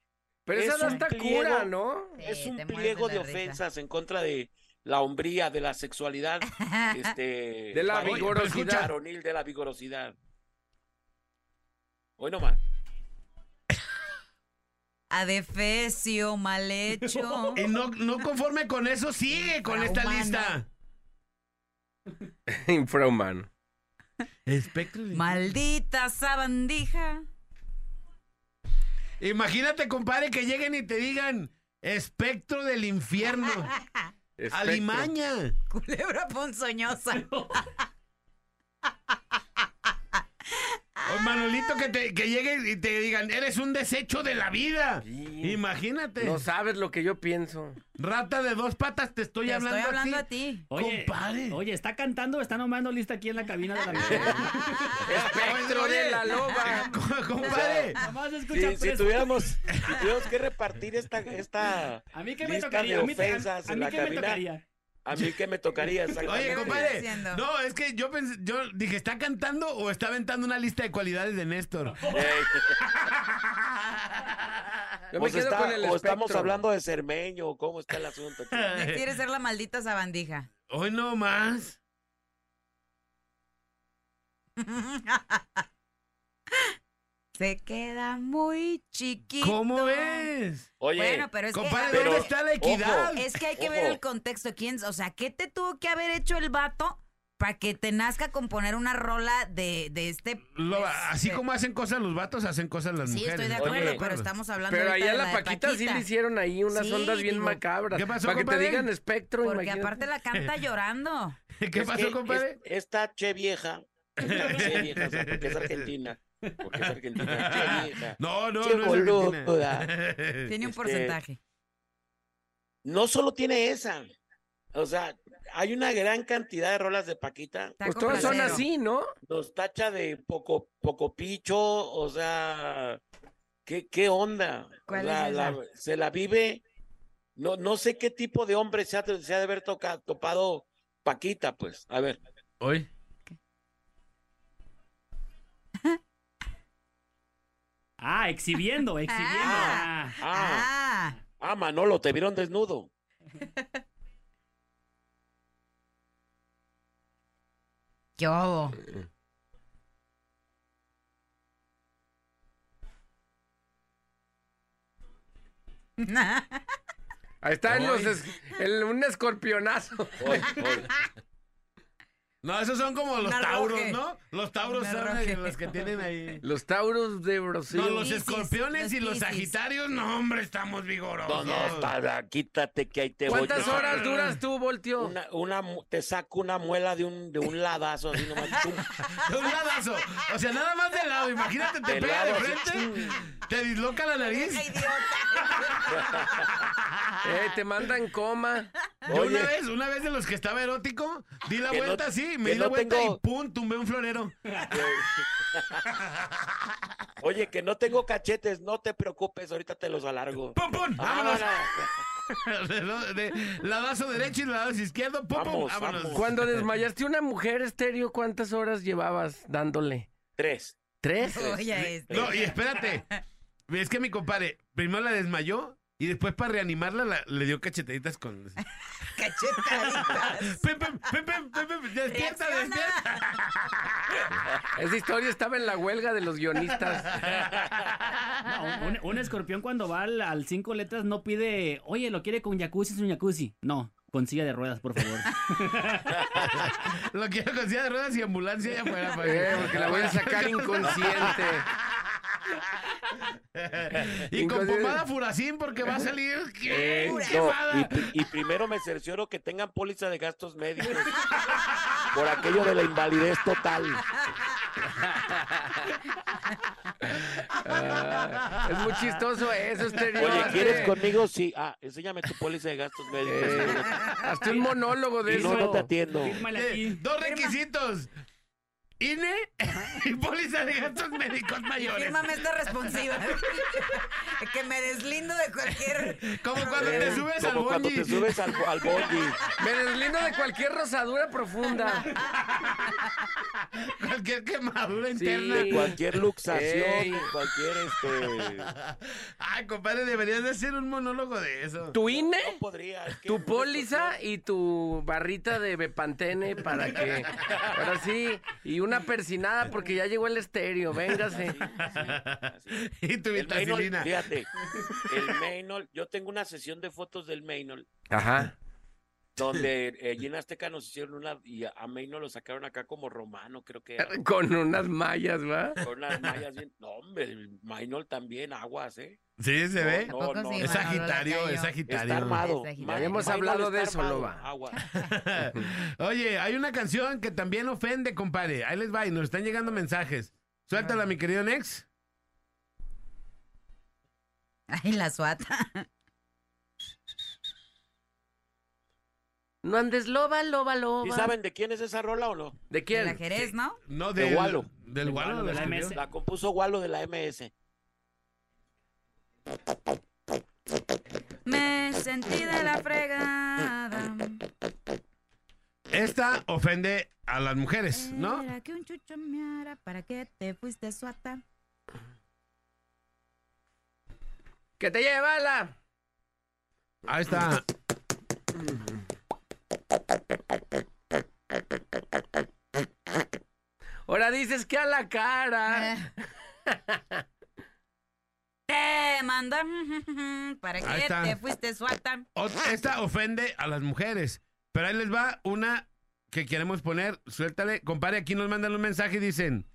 Pero esa es no está pliego. cura, ¿no? Sí, es un pliego de ofensas en contra de la hombría, de la sexualidad, este, De la vigorosidad. de la vigorosidad. Hoy nomás. Adefesio, mal hecho. Y no, no conforme con eso, sigue con esta lista. Infrahumano. Maldita sabandija. Imagínate, compadre, que lleguen y te digan espectro del infierno. Espectro. Alimaña. Culebra ponzoñosa. O Manolito, que, te, que lleguen y te digan, eres un desecho de la vida. Sí. Imagínate. No sabes lo que yo pienso. Rata de dos patas, te estoy Te hablando, estoy hablando a a ti. Oye, Compadre. oye, ¿está cantando o está nombrando lista aquí en la cabina de la? Espectro de la loba. compadre. Nomás Si, escucha si pues. tuviéramos, si tuviéramos que repartir esta, esta A mí que me tocaría. A mí, a- a en mí la que me cabina, tocaría. A mí que me tocaría Oye, compadre. diciendo? No, es que yo pensé, yo dije, ¿está cantando o está aventando una lista de cualidades de Néstor? Yo me pues quedo está- con el o estamos hablando de Cermeño, o ¿cómo está el asunto? Quiere ser la maldita sabandija. Hoy no más. Se queda muy chiquito. ¿Cómo ves? Oye, Bueno, pero es Compadre, que. ¿dónde pero- está la equidad? ojo. Es que hay que Ojo. ver el contexto. ¿Quién, o sea, ¿qué te tuvo que haber hecho el vato para que te nazca componer una rola de, de este. Lo- pues, así de- como hacen cosas los vatos, hacen cosas las Sí, mujeres. estoy de ¿estás acuerdo, Oye. pero estamos hablando. Pero allá de la de Paquita, sí le hicieron ahí unas Sí, ondas bien digo, macabras. ¿Qué pasó, Para que te digan espectro, Porque imagínate. aparte la canta llorando. ¿Qué es pasó, que compadre? es- esta che vieja, che vieja, o sea, porque es argentina, porque es argentina, che No, no, Che no es boluda. Argentina. Tiene un Este, porcentaje. no solo tiene esa, o sea, hay una gran cantidad de rolas de Paquita, Pues todas son así, ¿no? nos tacha de poco, poco picho, o sea, ¿qué, qué onda? O ¿Cuál sea, es la- se la vive, no, no sé qué tipo de hombre se ha, se ha de haber toca- topado Paquita, pues, a ver. Hoy. Ah, exhibiendo, exhibiendo. Ah, ah, ah. ah Manolo, te vieron desnudo. Yo. Ahí está en los en un escorpionazo. Voy, voy. No, esos son como los tauros. ¿no? Los tauros son los que tienen ahí. Los tauros de Brasil. No, los escorpiones los y los sagitarios, no, hombre, estamos No, vigorosos. no, para, quítate que ahí te voy. ¿Cuántas No, horas duras tú, Voltio? Una, una, mu- te saco una muela de un, de un ladazo, así nomás. De un ladazo. O sea, nada más de lado. Imagínate, te De pega de lado, así, frente, te disloca la nariz. Eh, te manda en coma. Yo Oye. una vez, una vez de los que estaba erótico, di la Que no- vuelta me di la no vuelta tengo- y pum, tumbé un florero. Oye, que no tengo cachetes, no te preocupes, ahorita te los alargo. ¡Pum, pum! Vámonos. ¡Vámonos! De, de- ladazo derecho y ladazo izquierdo, ¡pum, pum! ¡Vámonos! vamos. Cuando desmayaste una mujer estéreo, ¿cuántas horas llevabas dándole? Tres. ¿Tres? Este. No, y espérate. Es que mi compadre primero la desmayó y después para reanimarla la- le dio cachetaditas con... Cachetaditas. ¡Despierta, Reacciona. despierta! Esa historia estaba en la huelga de los guionistas. No, un, un escorpión cuando va al, al cinco letras no pide, oye, lo quiere con jacuzzi, es un jacuzzi. No, con silla de ruedas, por favor. Lo quiero con silla de ruedas y ambulancia allá afuera. para Eh, porque la voy a sacar inconsciente. Y con pomada furacín porque va a salir... Eh, ¿Qué no, y, pri- y primero me cercioro que tengan póliza de gastos médicos por aquello de la invalidez total. Ah, es muy chistoso eso, estéreo. Oye, ¿quieres conmigo? Sí. Ah, enséñame tu póliza de gastos médicos. Eh, hazte un monólogo de Y no, eso. no te atiendo. Eh, dos requisitos. INE y póliza de gastos médicos mayores. fírmame esta responsiva. que me deslindo de cualquier. Como cuando te subes al Como cuando te subes al. Me deslindo de cualquier rosadura profunda. Cualquier quemadura Sí. interna. De cualquier luxación, Ey. cualquier este. Ay, compadre, deberías de hacer un monólogo de eso. Tu INE, No podría. es que tu póliza y tu barrita de Bepantene para que. Ahora sí. Y una persinada porque ya llegó el estéreo. Véngase. así. Y tu El Maynol, vitacilina. fíjate, el Maynol, yo tengo una sesión de fotos del Maynol Ajá. donde eh, allí en Azteca nos hicieron una y a, a Maynol lo sacaron acá como romano, creo que era, Con unas mallas, ¿va? con unas mallas bien. No, hombre, el Maynol también, aguas, ¿eh? Sí, se ve. No, poco no, sí, Es Sagitario, es Sagitario. Está armado. Es Sagitario. Ma- Hemos Maynol hablado de eso, armado, Loba. Oye, hay una canción que también ofende, compadre. Ahí les va y nos están llegando mensajes. Suéltala, mi querido Nex. Ay, la suata. No andes loba, loba, ¿Y loba. saben de quién es esa rola o no? ¿De De quién? la Jerez, ¿no? No, De del Walo. Del Del Walo, de la. MS. La compuso Walo de la MS. Me sentí de la fregada. Esta ofende a las mujeres, ¿no? Era que un chucho meara para que te fuiste suata. ¡Que te lleva la! Ahí está. Ahora dices que a la cara. Te manda para que te fuiste suata. O- Esta ofende a las mujeres. Pero ahí les va una que queremos poner. Suéltale. Compadre, aquí nos mandan un mensaje y dicen: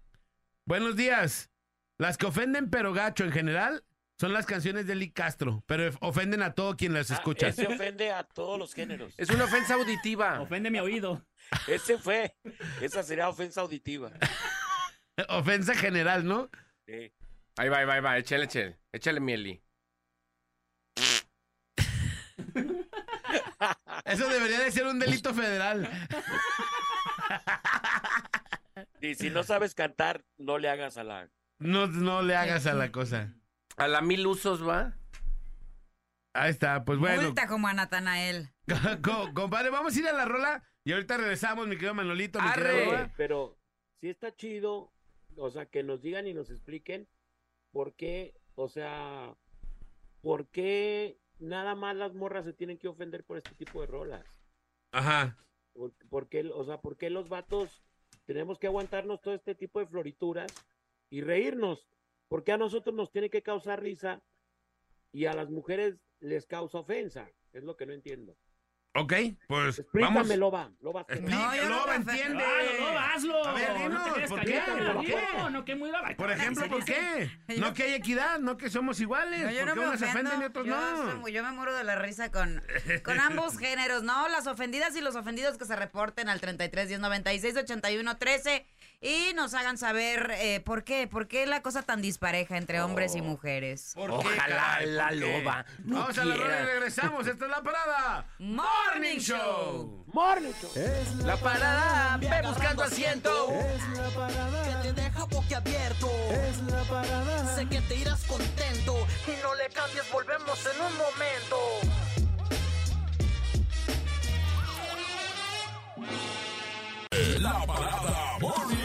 Buenos días. Las que ofenden pero gacho en general son las canciones de Lee Castro. Pero ofenden a todo quien las Ah, escucha. ese ofende a todos los géneros. Es una ofensa auditiva. Ofende mi oído. Ese fue. Esa sería ofensa auditiva. Ofensa general, ¿no? Sí. Ahí va, ahí va, ahí va. Échale, échale. Échale mieli. Eso debería de ser un delito federal. Y si no sabes cantar, no le hagas a la. No, no le hagas a la cosa. A la mil usos, ¿va? Ahí está, pues bueno. Multa como a Natanael. Co- compadre, vamos a ir a la rola y ahorita regresamos, mi querido Manolito, mi querido. Pero sí está chido, o sea, que nos digan y nos expliquen por qué, o sea, por qué nada más las morras se tienen que ofender por este tipo de rolas. Ajá. ¿Por, por qué, o sea, por qué los vatos tenemos que aguantarnos todo este tipo de florituras y reírnos? ¿Por qué a nosotros nos tiene que causar risa y a las mujeres les causa ofensa. Es lo que no entiendo. Ok, pues vamos. Loba. Loba, No, no Loba, entiende. Ah, no, hazlo. A ver, no dinos, quedes ¿por qué? ¿Por qué? No, no, que muy brava. Por ejemplo, ¿por qué? No que hay equidad, no que somos iguales. No, yo ¿Por no qué me unos ofenden y otros yo, no? soy yo me muero de la risa con, con ambos géneros, ¿no? Las ofendidas y los ofendidos que se reporten al 33 10 96 81 13 y nos hagan saber eh, por qué, por qué la cosa tan dispareja entre hombres y mujeres. ¿Por qué, Ojalá caray? la ¿Por qué? loba no Vamos a la quiera. rola y regresamos. Esta es la parada. Morning Show. Morning Show. La parada, ve buscando asiento. que te deja boquiabierto. Es la parada. Sé que te irás contento y no le cambies, volvemos en un momento. La parada Morning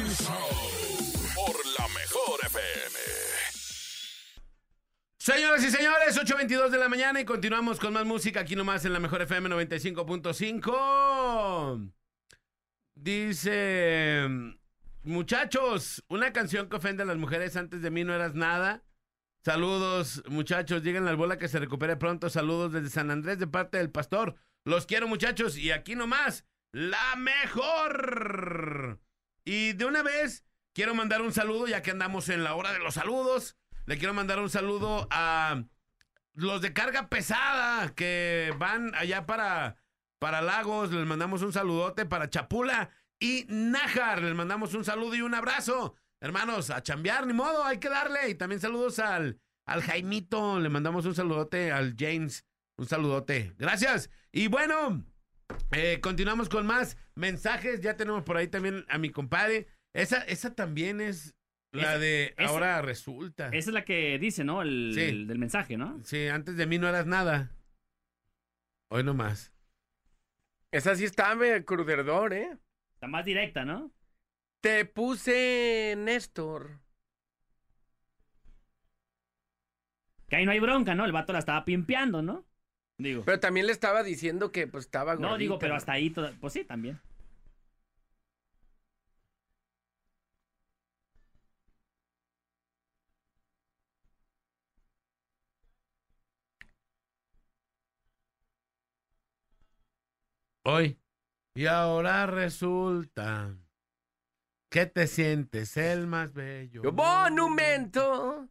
Señoras y señores, 8.22 de la mañana y continuamos con más música aquí nomás en la mejor FM 95.5. Dice, muchachos, una canción que ofende a las mujeres antes de mí no eras nada. Saludos, muchachos, díganle al bola que se recupere pronto. Saludos desde San Andrés de parte del pastor. Los quiero, muchachos, y aquí nomás, la mejor. Y de una vez, quiero mandar un saludo, ya que andamos en la hora de los saludos. Le quiero mandar un saludo a los de carga pesada que van allá para, para Lagos. Les mandamos un saludote para Chapula y Nájar. Les mandamos un saludo y un abrazo. Hermanos, a chambear, ni modo, hay que darle. Y también saludos al, al Jaimito. Le mandamos un saludote al James. Un saludote. Gracias. Y bueno, eh, continuamos con más mensajes. Ya tenemos por ahí también a mi compadre. Esa, esa también es la de esa- ahora resulta. Esa es la que dice, ¿no? El, Sí. el del mensaje, ¿no? Sí, antes de mí no eras nada. Hoy no más. Esa sí está, me cruderdor, ¿eh? Está más directa, ¿no? Te puse Néstor. Que ahí no hay bronca, ¿no? El vato la estaba pimpeando, ¿no? Digo. Pero también le estaba diciendo que pues estaba no, digo, gordita. pero hasta ahí, toda- pues sí, también. Hoy. Y ahora resulta que te sientes el más bello. Monumento.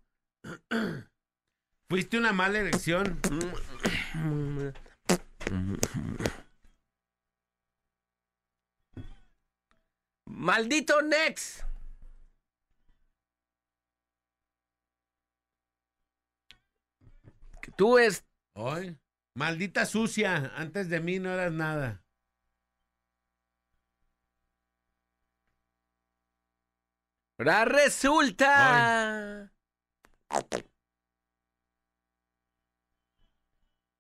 Fuiste una mala elección. Maldito Nex. Tú es Hoy. Maldita sucia. Antes de mí no eras nada. Ahora resulta.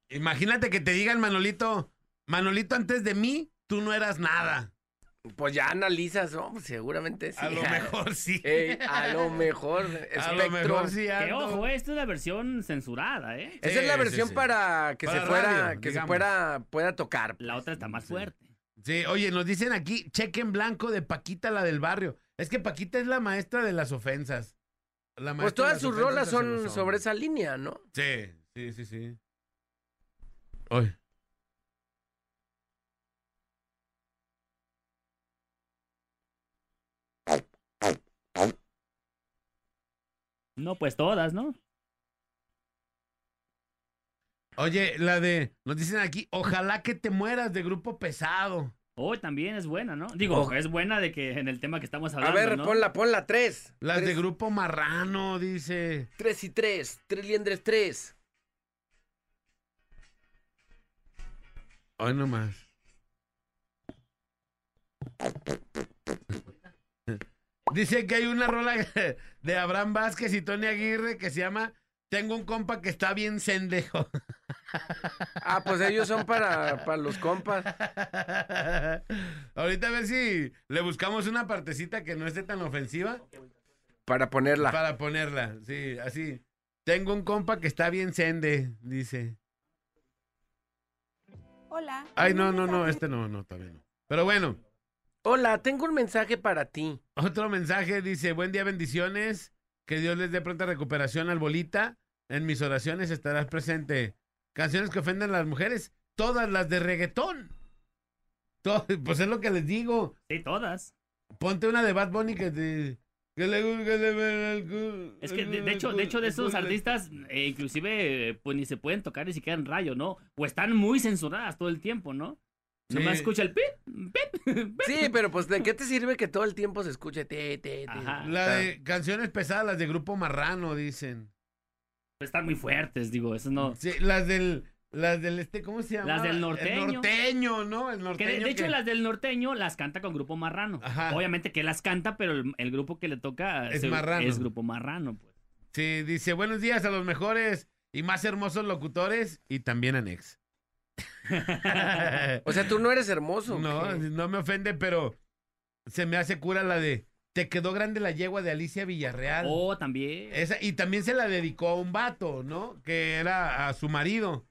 Imagínate que te digan, Manolito. Manolito, antes de mí, tú no eras nada. Pues ya analizas, ¿no? Pues seguramente sí. A lo mejor sí. Ey, a lo mejor. A lo mejor sí. Que ojo, esta es la versión censurada, ¿eh? Esa es la Sí, sí, versión sí. para que Para se fuera, radio, que se fuera, pueda tocar. La otra está más Sí. fuerte. Sí, oye, nos dicen aquí, cheque en blanco de Paquita, la del barrio. Es que Paquita es la maestra de las ofensas. La Pues todas sus rolas son sobre esa línea, ¿no? Sí, sí, sí, sí. Hoy. No, pues todas, ¿no? Oye, la de, nos dicen aquí, ojalá que te mueras de grupo pesado. Hoy también es buena, ¿no? Digo, Oh. es buena de que en el tema que estamos A hablando, ver, ¿no? ponla, ponla, tres. Las de grupo marrano, dice. Tres y tres, tres liendres, tres. Hoy nomás. Dice que hay una rola de Abraham Vázquez y Tony Aguirre que se llama Tengo un compa que está bien sendejo. Ah, pues ellos son para, para los compas. Ahorita a ver si le buscamos una partecita que no esté tan ofensiva Para ponerla. para ponerla. Sí, así. Tengo un compa que está bien sende, dice. Hola. Ay, tengo no, un no, no, mensaje. este no, no, todavía no. Pero bueno, Hola, tengo un mensaje para ti. otro mensaje dice, buen día, bendiciones. Que Dios les dé pronta recuperación al bolita. en mis oraciones estarás presente. Canciones que ofenden a las mujeres, todas las de reggaetón. To- pues es lo que les digo. Sí, todas. Ponte una de Bad Bunny que te... Que le el cu- Es que de, de hecho, de hecho de esos artistas, eh, inclusive, pues ni se pueden tocar ni siquiera en rayo, ¿no? O están muy censuradas todo el tiempo, ¿no? Sí. Nomás escucha el pip, pip, pip. Sí, pero pues ¿de qué te sirve que todo el tiempo se escuche? Te, te, te? Ajá. La de canciones pesadas, las de Grupo Marrano, dicen. Están muy fuertes, digo, eso no. Sí, las del... Las del este, ¿cómo se llama? Las del El norteño. norteño, ¿no? El Que norteño. de, de hecho que- las del norteño las canta con Grupo Marrano. Ajá. Obviamente que las canta, pero el, el grupo que le toca Es se- Marrano. es Grupo Marrano, pues. Sí, dice, buenos días a los mejores y más hermosos locutores y también a Nex. O sea, tú no eres hermoso. ¿o no, qué? no me ofende, pero se me hace cura la de Te quedó grande la yegua de Alicia Villarreal. Oh, también. Esa, y también se la dedicó a un vato, ¿no? Que era a su marido.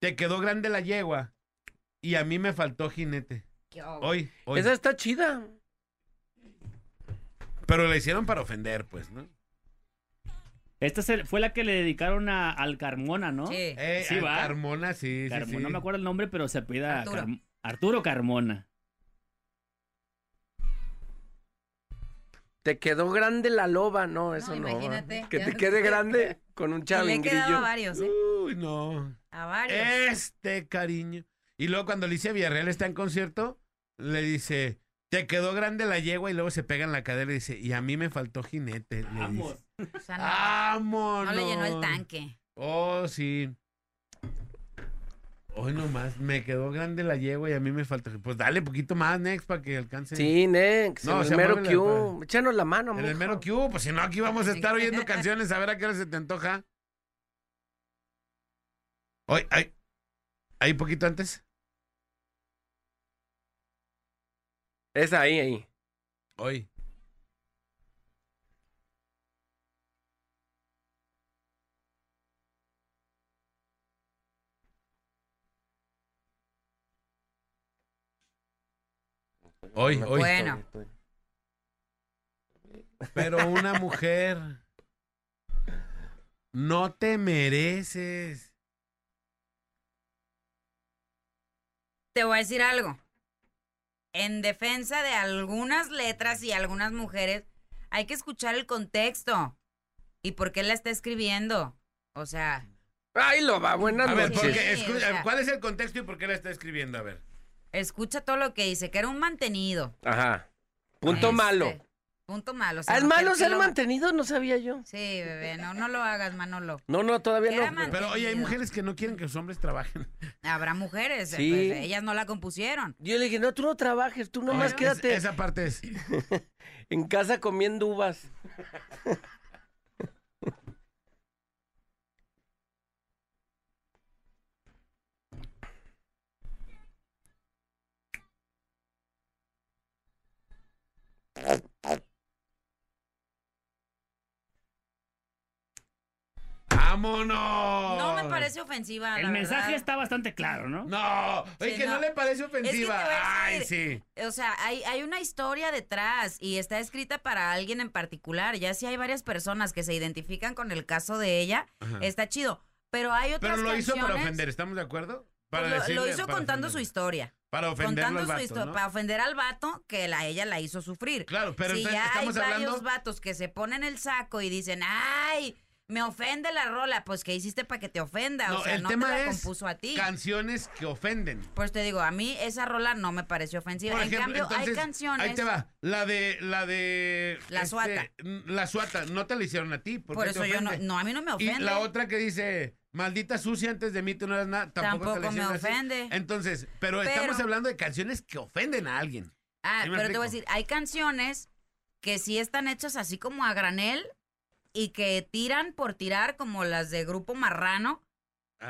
Te quedó grande la yegua y a mí me faltó jinete. Hoy, hoy. Esa está chida. Pero la hicieron para ofender, pues, ¿no? Esta se- fue la que le dedicaron a, al Carmona, ¿no? Sí. Eh, Sí, va. Carmona, sí, sí, Carmona, sí. no me acuerdo el nombre, pero se apellida Arturo. Arturo Carmona. Te quedó grande la loba. No, eso no. imagínate. Que te quede grande con un Y le he quedado a chavingrillo. varios, ¿eh? Uy, no. A varios. Este cariño. Y luego cuando Alicia Villarreal está en concierto, le dice, te quedó grande la yegua y luego se pega en la cadera y dice, y a mí me faltó jinete. le Vamos. dice. O sea, no, ¡Vámonos! no le llenó el tanque. Oh, sí. Hoy nomás, me quedó grande la yegua y a mí me falta. Pues dale poquito más, Next, para que alcance. Sí, Nex. No, en el mero Q. Échanos la mano, En el mero Q, pues si no, aquí vamos a estar oyendo canciones, a ver a qué hora se te antoja. Hoy, ahí, ahí poquito antes. Es ahí, ahí. Hoy. Hoy, hoy. Bueno. Pero una mujer. No te mereces. Te voy a decir algo. En defensa de algunas letras y algunas mujeres, hay que escuchar el contexto. ¿Y por qué la está escribiendo? O sea, Ay, loba, buenas A ver, noches. porque, Sí, escu- o sea- ¿cuál es el contexto y por qué la está escribiendo? A ver. Escucha todo lo que dice, que era un mantenido. Ajá. Punto Este, malo. Punto malo. o sea, ¿Es no, malo ser lo- mantenido? No sabía yo. Sí, bebé, no, no lo hagas, Manolo. No, no, todavía no. Pero oye, hay mujeres que no quieren que sus hombres trabajen. Habrá mujeres, Sí. pues, ellas no la compusieron. Yo le dije, no, tú no trabajes, tú nomás Oye, quédate es- esa parte es. en casa comiendo uvas. ¡Vámonos! No me parece ofensiva. El la mensaje verdad. está bastante claro, ¿no? No, oye, Sí, que no. no. le parece Es que te ofensiva. voy a Ay, decir, sí. O sea, hay, hay una historia detrás y está escrita para alguien en particular. Ya si hay varias personas que se identifican con el caso de ella, Ajá. está chido. Pero hay otras Pero lo hizo para ofender, ¿estamos de acuerdo? Pues Para lo, lo decirle- hizo para contando su historia. Para ofender Contando al su vato, historia. ¿no? Para ofender al vato que la, ella la hizo sufrir. Claro, pero si entonces ya hay estamos varios hablando... vatos que se ponen el saco y dicen, ¡ay! Me ofende la rola. Pues, ¿qué hiciste para que te ofenda? No, o sea, el no tema te la es compuso a ti. canciones que ofenden. Pues te digo, a mí esa rola no me pareció ofensiva. Por en ejemplo, cambio, hay canciones. Ahí te va. La de. La de. La este, suata. La suata. No te la hicieron a ti. ¿Por, Por qué te eso yo no, no, a mí no me ofende. Y la otra que dice. Maldita sucia, antes de mí tú no eras nada. Tampoco, te Tampoco me hicieron así. ofende. Entonces, pero, Pero- estamos hablando de canciones que ofenden a alguien. Ah, ¿Sí me pero te voy a decir, hay canciones que sí están hechas así como a granel y que tiran por tirar como las de Grupo Marrano,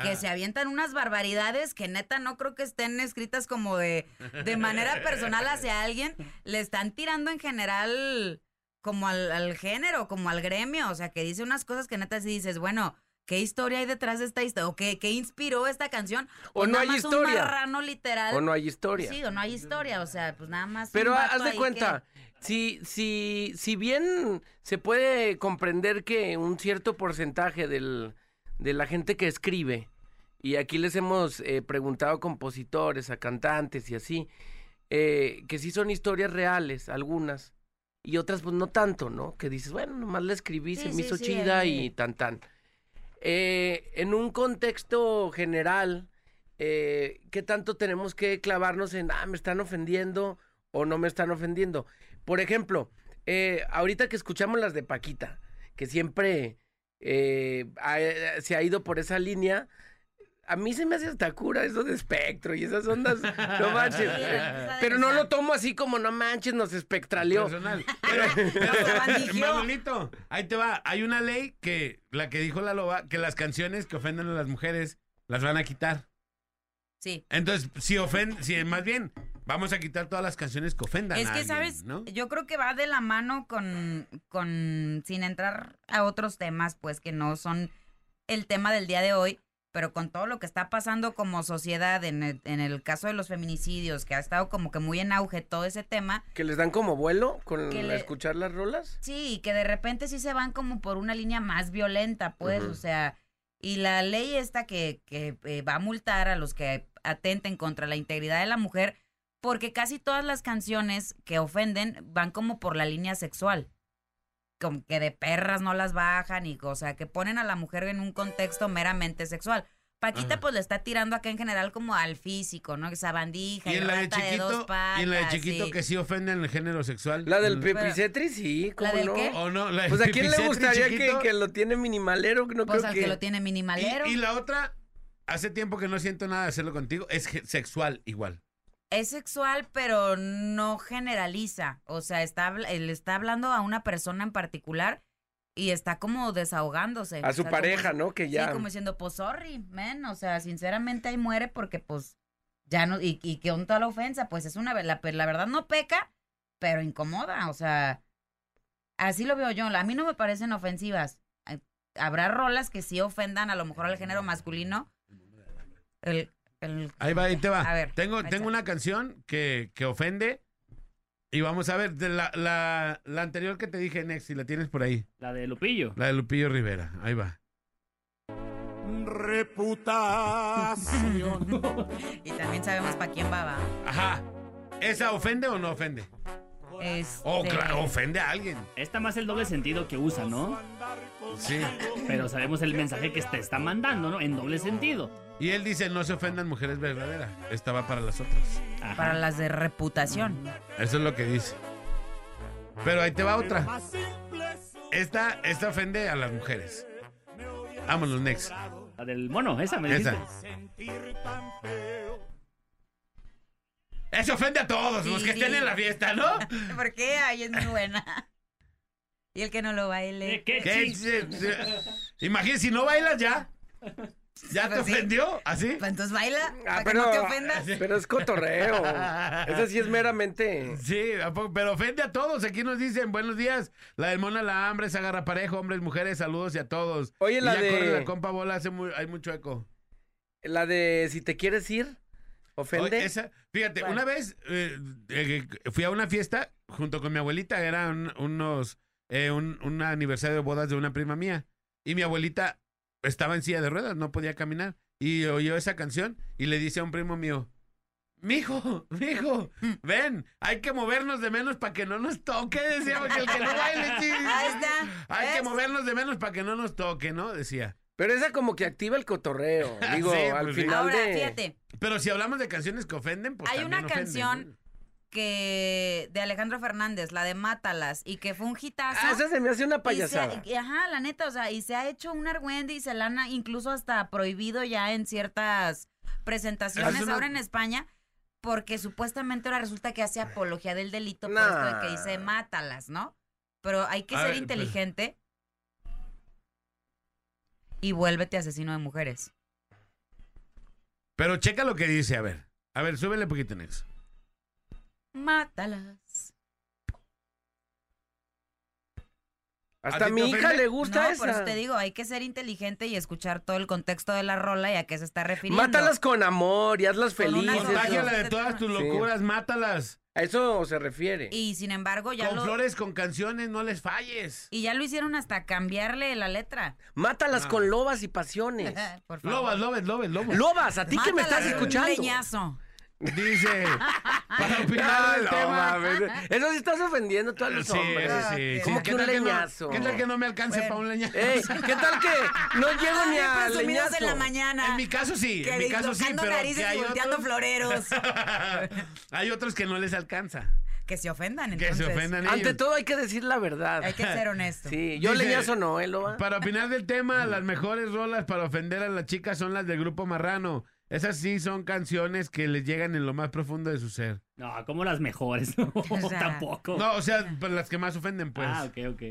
que Ah. se avientan unas barbaridades que neta no creo que estén escritas como de, de manera personal hacia alguien. Le están tirando en general como al, al género, como al gremio. O sea, que dice unas cosas que neta sí dices, bueno, ¿qué historia hay detrás de esta historia? ¿O qué, qué inspiró esta canción? O Pues no nada hay más historia. Un marrano literal. O no hay historia. Sí, o no hay historia, o sea, pues nada más. Pero haz de cuenta, si, si, si bien se puede comprender que un cierto porcentaje del, de la gente que escribe, y aquí les hemos eh, preguntado a compositores, a cantantes y así, eh, que sí son historias reales, algunas, y otras pues no tanto, ¿no? Que dices, bueno, nomás la escribí, Sí, se me sí, hizo sí, chida y tan tan. Eh, en un contexto general, eh, ¿qué tanto tenemos que clavarnos en, ah, me están ofendiendo o no me están ofendiendo? Por ejemplo, eh, ahorita que escuchamos las de Paquita, que siempre se ha ido por esa línea, a mí se me hace hasta cura eso de espectro y esas ondas, no manches. Sí, esa Pero no lo tomo así como, no manches, nos espectraleó. Personal. Manolito, ahí te va. Hay una ley que, la que dijo la loba, que las canciones que ofenden a las mujeres las van a quitar. Sí. Entonces, si ofenden, si más bien, vamos a quitar todas las canciones que ofendan Es a que, alguien, ¿sabes? ¿no? Yo creo que va de la mano con, con, sin entrar a otros temas, pues que no son el tema del día de hoy, pero con todo lo que está pasando como sociedad en el, en el caso de los feminicidios, que ha estado como que muy en auge todo ese tema, Que les dan como vuelo con Que le- escuchar las rolas. sí, que de repente sí se van como por una línea más violenta, pues, o sea, y la ley esta que, que eh, va a multar a los que atenten contra la integridad de la mujer, porque casi todas las canciones que ofenden van como por la línea sexual. Como que de perras no las bajan y, o sea, que ponen a la mujer en un contexto meramente sexual. Paquita, Ajá. pues le está tirando acá en general como al físico, ¿no? Esa bandija Y en la de rata de dos chiquito, patas. y en la de chiquito sí. que sí ofenden el género sexual. La del Mm. Pepicetri, sí, ¿cómo del no? qué? ¿O no? La del Pues a quién le Pipicetri gustaría que, chiquito. que lo tiene minimalero, no Pues creo al que... que lo tiene minimalero. Y, y la otra, hace tiempo que no siento nada de hacerlo contigo, es sexual igual. Es sexual, pero no generaliza. O sea, está, él está hablando a una persona en particular y está como desahogándose. A O su sea, pareja, como- ¿no? Que ya... Sí, como diciendo, pues sorry, man. O sea, sinceramente ahí muere porque pues ya no. Y, y que toda la ofensa, pues es una. La, la verdad no peca, pero incomoda. O sea, así lo veo yo. A mí no me parecen ofensivas. Habrá rolas que sí ofendan a lo mejor al género masculino. El, el- Ahí va, ahí te va. A ver, tengo, tengo una canción que, que ofende. Y vamos a ver, de la, la, la anterior que te dije, Next, si la tienes por ahí. La de Lupillo. La de Lupillo Rivera. Ahí va. Reputación. y también sabemos para quién va, va. Ajá. ¿Esa ofende o no ofende? Este, Oh, claro, ofende a alguien. Está más el doble sentido que usa, ¿no? Sí. Pero sabemos el mensaje que te está mandando, ¿no? En doble sentido. Y él dice, no se ofendan mujeres verdaderas. Esta va para las otras. Ajá. Para las de reputación. Eso es lo que dice. Pero ahí te va otra. Esta, esta ofende a las mujeres. Vámonos, Next. La del mono, esa me dijiste. Esa. Eso ofende a todos, los que sí. estén en la fiesta, ¿no? ¿Por qué? Ay, es muy buena. Y el que no lo baile. ¿Qué, qué si no bailas ya. ¿Ya te Pues sí. ofendió? ¿Así? Pues entonces baila, Ah, para que no te ofendas. pero es cotorreo. Esa sí es meramente... Sí, ¿a poco? pero ofende a todos. Aquí nos dicen, buenos días. La del Mona la hambre, se agarra parejo, hombres, mujeres, saludos y a todos. Oye, Y la ya de- corre la compa bola, hace muy- hay mucho eco. La de si te quieres ir, ofende. Oye, esa- fíjate, una vez eh, eh, fui a una fiesta junto con mi abuelita, eran unos, eh, un, un aniversario de bodas de una prima mía. Y mi abuelita estaba en silla de ruedas, no podía caminar. Y oyó esa canción y le dice a un primo mío, Mijo, mijo, ven, hay que movernos de menos para que no nos toque, decía, porque el que no baile, sí. Ahí está. Hay que movernos de menos para que no nos toque, ¿no? Decía. Pero esa como que activa el cotorreo. Digo, Sí, al pues sí. final Ahora, de... fíjate, Pero si hablamos de canciones que ofenden, pues Hay también una ofenden, canción ¿no? Que de Alejandro Fernández, la de Mátalas, y que fue un hitazo. Ah, esa se me hace una Y se- payasada. y- ajá, la neta, o sea, y se ha hecho un argüende y se la han incluso hasta prohibido ya en ciertas presentaciones una- ahora en España, porque supuestamente ahora resulta que hace apología del delito por esto de que dice mátalas, ¿no? Pero hay que A ser ver, pues. inteligente y vuélvete asesino de mujeres. Pero checa lo que dice, a ver. A ver, súbele poquito, Nex. Mátalas. Hasta ¿A a ti mi hija le gusta no, por eso te digo, hay que ser inteligente y escuchar todo el contexto de la rola y a qué se está refiriendo. Mátalas con amor y hazlas felices. Contágiala de todas tus Sí. locuras, mátalas. A eso se refiere. Y sin embargo ya Con lo... flores, con canciones, no les falles. Y ya lo hicieron hasta cambiarle la letra. Mátalas No. con lobas y pasiones. Por favor. Lobas, lobes, lobes, lobos. Lobas, a ti que me estás de un escuchando. leñazo. Dice, para opinar del no, tema. mames. Eso sí estás ofendiendo a todos los Sí, hombres. sí, sí. ¿Cómo ¿Qué que un no- leñazo? ¿Qué tal que no me alcance Bueno. para un leñazo? Ey, ¿qué tal que no llego ni a leñazo? en la mañana. En mi caso sí, Que en mi caso sí, pero que hay y volteando otros, floreros. hay otros que no les alcanza. que se ofendan, Que entonces. se ofendan ellos. Ante todo hay que decir la verdad. Hay que ser honesto. Sí, yo Dice- leñazo no, ¿eh, Loba? Para opinar del tema, las mejores rolas para ofender a las chicas son las del grupo Marrano. Esas sí son canciones que les llegan en lo más profundo de su ser. No, como las mejores. No, O sea, tampoco. No, o sea, pues, las que más ofenden, pues. Ah, ok, ok.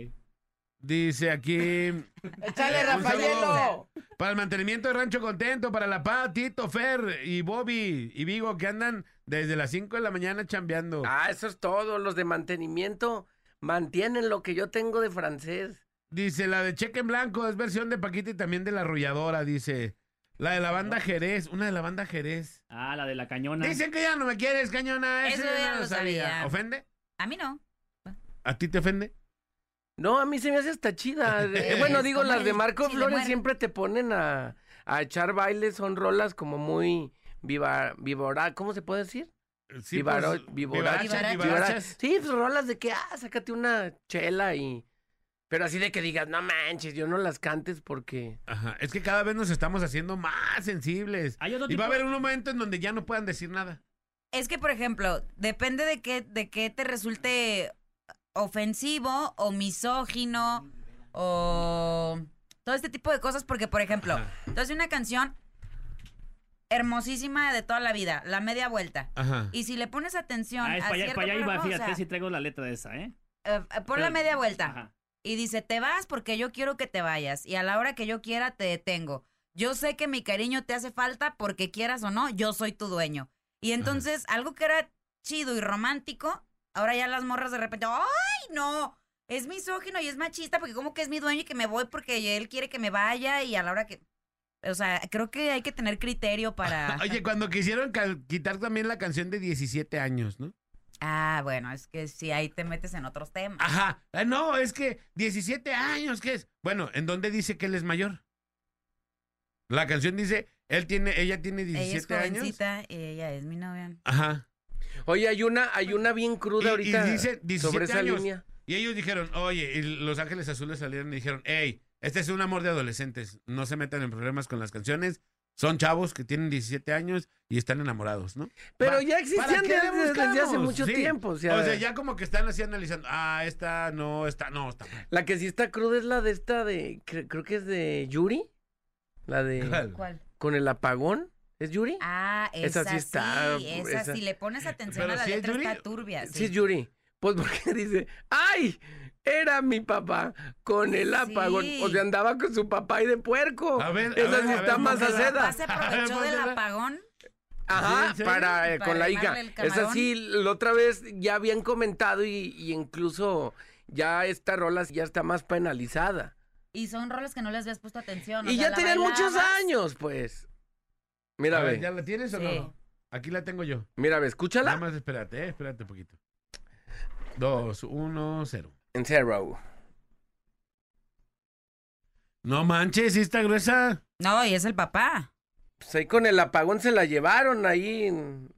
Dice aquí. ¡Échale, Un Rafaelo! Para el mantenimiento de Rancho Contento, para la paz, Tito, Fer y Bobby y Vigo que andan desde las 5 de la mañana chambeando. Ah, eso es todo. Los de mantenimiento mantienen lo que yo tengo de francés. Dice, la de Cheque en Blanco es versión de Paquita y también de la arrolladora, dice. La de la banda Jerez, una de la banda Jerez. Ah, la de la cañona. Dicen que ya no me quieres, cañona. Ese Eso ya no lo sabía. ¿Ofende? A mí no. ¿A ti te ofende? No, a mí se me hace hasta chida. Eh, bueno, digo, las de Marco Flores siempre te ponen a, a echar bailes. Son rolas como muy viva, vivora, ¿cómo se puede decir? Sí, Vivaro- pues, vivora- vivarachas, Vivara- vivarachas. Sí, pues rolas de que, ah, sácate una chela y... Pero así de que digas, no manches, yo no las cantes porque... Ajá, es que cada vez nos estamos haciendo más sensibles. Hay otro Y va a haber un momento en donde ya no puedan decir nada. Es que, por ejemplo, depende de qué, de qué te resulte ofensivo o misógino o todo este tipo de cosas, porque, por ejemplo, Ajá. entonces una canción hermosísima de toda la vida, La Media Vuelta. Ajá. Y si le pones atención Ah, es a para allá, cierto para allá iba, o fíjate, sea, si traigo la letra de esa, ¿eh? eh, eh, pon la Pero- media vuelta. Ajá. Y dice, te vas porque yo quiero que te vayas. Y a la hora que yo quiera, te detengo. Yo sé que mi cariño te hace falta porque quieras o no, yo soy tu dueño. Y entonces, algo que era chido y romántico, ahora ya las morras de repente, ¡ay, no! Es misógino y es machista porque como que es mi dueño y que me voy porque él quiere que me vaya y a la hora que... O sea, creo que hay que tener criterio para... Oye, cuando quisieron quitar también la canción de 17 años, ¿no? Ah, bueno, es que si ahí te metes en otros temas. Ajá. Ah, no, es que 17 años, ¿qué es? Bueno, ¿en dónde dice que él es mayor? La canción dice, él tiene, ella tiene Ella es 17 años. ella es mi novia. Ajá. Oye, hay una, hay una bien cruda Y- y ahorita dice 17 sobre esa años. línea. Y ellos dijeron, oye, y Los Ángeles Azules salieron y dijeron, hey, este es un amor de adolescentes, no se metan en problemas con las canciones, son chavos que tienen 17 años y están enamorados, ¿no? Pero Va- ya existían ¿para qué le desde, desde hace mucho Sí. tiempo. O sea, ya como que están así analizando, ah, esta no, esta no, está mal. la que sí está cruda es la de esta de, cre- creo que es de Yuri. La de ¿Cuál? ¿Cuál? con el apagón. ¿Es Yuri? Ah, Esa esa, sí está, sí, esa, esa- si le pones atención Pero a la es letra Yuri. está turbia. Sí, Sí, es Yuri. Pues porque dice, ¡ay! Era mi papá con el apagón. Sí. O sea, andaba con su papá y de puerco. A ver, a Esa ver, sí a está ver, más aceda. Se aprovechó del apagón. Ajá, para, eh, Para con la hija. Esa sí, la otra vez ya habían comentado y, y incluso ya esta rola ya está más penalizada. Y son roles que no les habías puesto atención. o y sea, ya tenían muchos años, pues. Mira, A ver, ve, ¿Ya la tienes o Sí. no? Aquí la tengo yo. mira, ve, Nada escúchala. más espérate, eh, espérate un poquito. Dos, uno, cero. En Zero. No manches, sí está gruesa. No, y es el papá. Pues ahí con el apagón se la llevaron ahí en,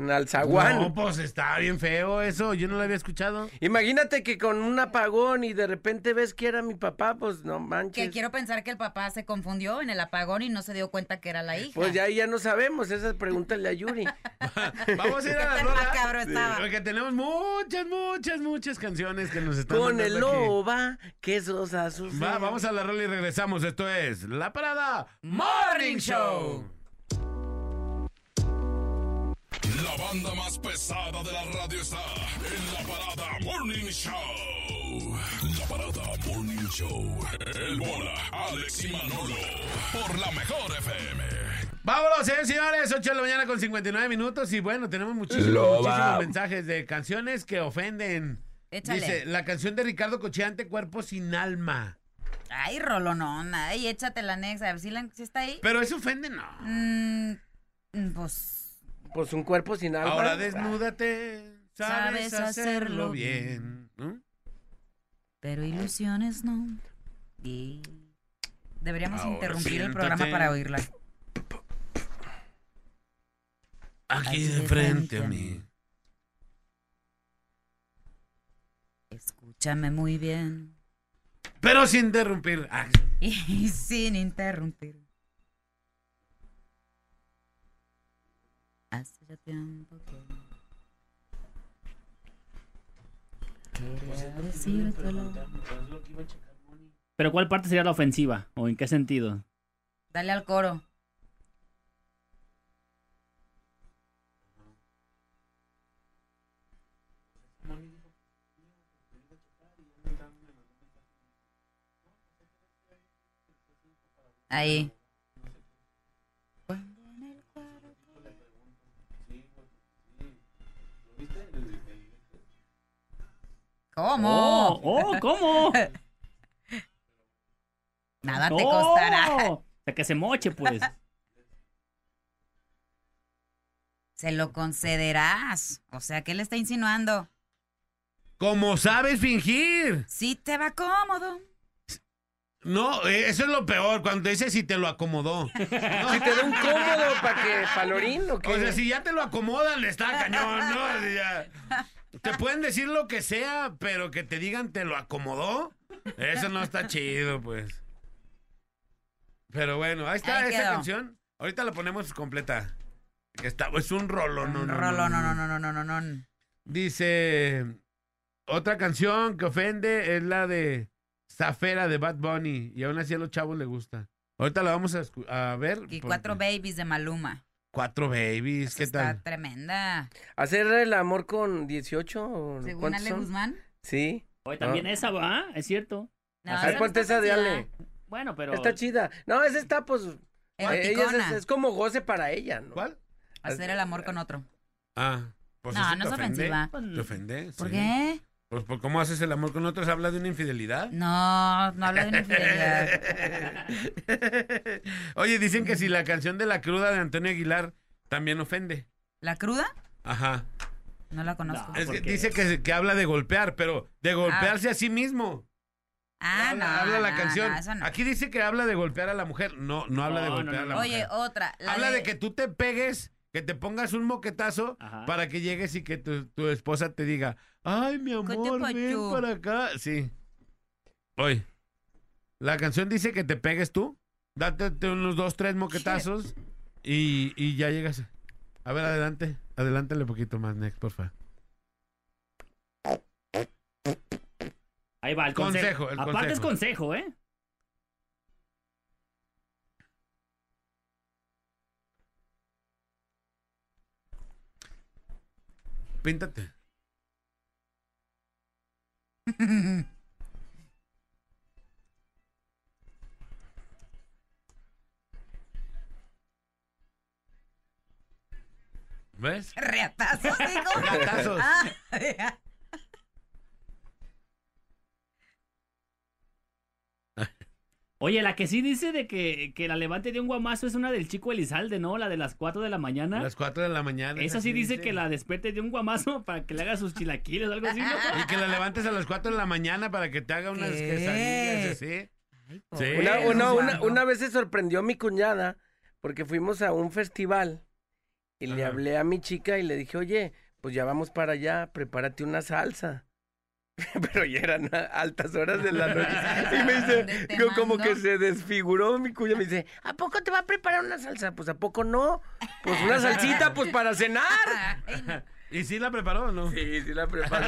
en Alzaguán. No, pues está bien feo eso. Yo no lo había escuchado. Imagínate que con un apagón y de repente ves que era mi papá, pues no Que manches. quiero pensar que el papá se confundió en el apagón y no se dio cuenta que era la hija. Pues ya ahí ya no sabemos, esa pregúntale a Yuri. Vamos a ir ¿Qué a la rola. Porque tenemos muchas, muchas, muchas canciones que nos están con el aquí. loba, que sus. Va, vamos a la rola y regresamos. Esto es La Parada Morning Show. La banda más pesada de la radio está en la parada Morning Show. La parada Morning Show. El bola, Alex y Manolo. Por la mejor FM. Vámonos, señores y señores. 8 de la mañana con 59 minutos. Y bueno, tenemos muchísimos, mensajes de canciones que ofenden. Échale. Dice, la canción de Ricardo Cocheante, Cuerpo sin Alma. Ay, rolonona. Ay, échate la nexa. A ver si, la, si está ahí. Pero eso ofende, no. Mm, pues Pues un cuerpo sin alma. Ahora desnúdate, sabes, Sabes hacerlo bien. Pero ilusiones no. Y deberíamos Ahora interrumpir el programa para oírla. Aquí de frente a mí. Escúchame muy bien Pero sin interrumpir. Y sin interrumpir. Hace ya tiempo que quería decírtelo. Pero ¿cuál parte sería la ofensiva? ¿O en qué sentido? Dale al coro. Ahí. ¿Cómo? ¡Oh! oh ¿Cómo? Nada te ¡Oh! costará. O sea, que se moche, pues. Se lo concederás. O sea, ¿qué le está insinuando? Como sabes fingir. Si te va cómodo. No, eh, eso es lo peor, cuando te dice si te lo acomodó. Si te da un cómodo para que palorín o qué. O sea, si ya te lo acomodan, está cañón, ¿no? Ya. Te pueden decir lo que sea, pero que te digan te lo acomodó. Eso no está chido, pues. Pero bueno, ahí está Ahí esa quedó. canción. Ahorita la ponemos completa. Que está, es un rolo, no, no, Rolo, no, no, no, no, no, no, no. Dice otra canción que ofende es la de Zafera de Bad Bunny y aún así a los chavos les gusta. Ahorita la vamos a, escu- a ver. Y porque- cuatro babies de Maluma. Cuatro babies, ¿qué está tal? tremenda. ¿Hacer el amor con 18? ¿o Según Ale son? Guzmán. Sí. Hoy también esa va, es cierto. No, A esa ver, ponte está esa de. Ale. Bueno, pero. Está chida. No, esa está, pues. eh, ella es, como goce para ella, ¿no? ¿Cuál? Hacer el amor con otro. Ah, pues No, no es ofende. ofensiva. ¿Te ofende? ¿Por Sí. qué? Pues por cómo haces el amor con otros, habla de una infidelidad. No, no habla de una infidelidad. Oye, dicen que si la canción de la cruda de Antonio Aguilar también ofende. ¿La cruda? Ajá. No la conozco. No. Es ¿por que qué? dice que, que habla de golpear, pero de golpearse a sí mismo. Ah, no. habla, habla la no, canción. no, eso no. Aquí dice que habla de golpear a la mujer. No, no habla de golpear no, a la no. Oye, mujer. otra. la Habla de... que tú te pegues, que te pongas un moquetazo Ajá. para que llegues y que tu, tu esposa te diga, ay, mi ¿Qué te amor, ven para acá. Sí. Oye, la canción dice que te pegues tú, date te unos dos, tres moquetazos y, y ya llegas. A ver, adelante, adelántale un poquito más, Next, por favor. Ahí va el Consejo, consejo. el Aparte es consejo, ¿eh? Píntate. ¿Ves? Reatazos, digo. Gatazos. Ah, Oye, la que sí dice de que, que la levante de un guamazo es una del chico Elizalde, ¿no? La de las 4 de la mañana. las 4 de la mañana. Esa sí dice que la despierte de un guamazo para que le haga sus chilaquiles o algo así, ¿no? Y que la levantes a las 4 de la mañana para que te haga unas ¿Qué? quesadillas así. Ay, Sí. Una, una, una, una vez se sorprendió mi cuñada porque fuimos a un festival y le hablé a mi chica y le dije, oye, pues ya vamos para allá, prepárate una salsa. Pero ya eran altas horas de la noche. Y me ¿Dónde dice, yo como que se desfiguró mi cuña. Me dice, ¿a poco te va a preparar una salsa? Pues ¿a poco no? Pues una salsita, pues para cenar. ¿Y sí la preparó o no? Sí, sí la preparó.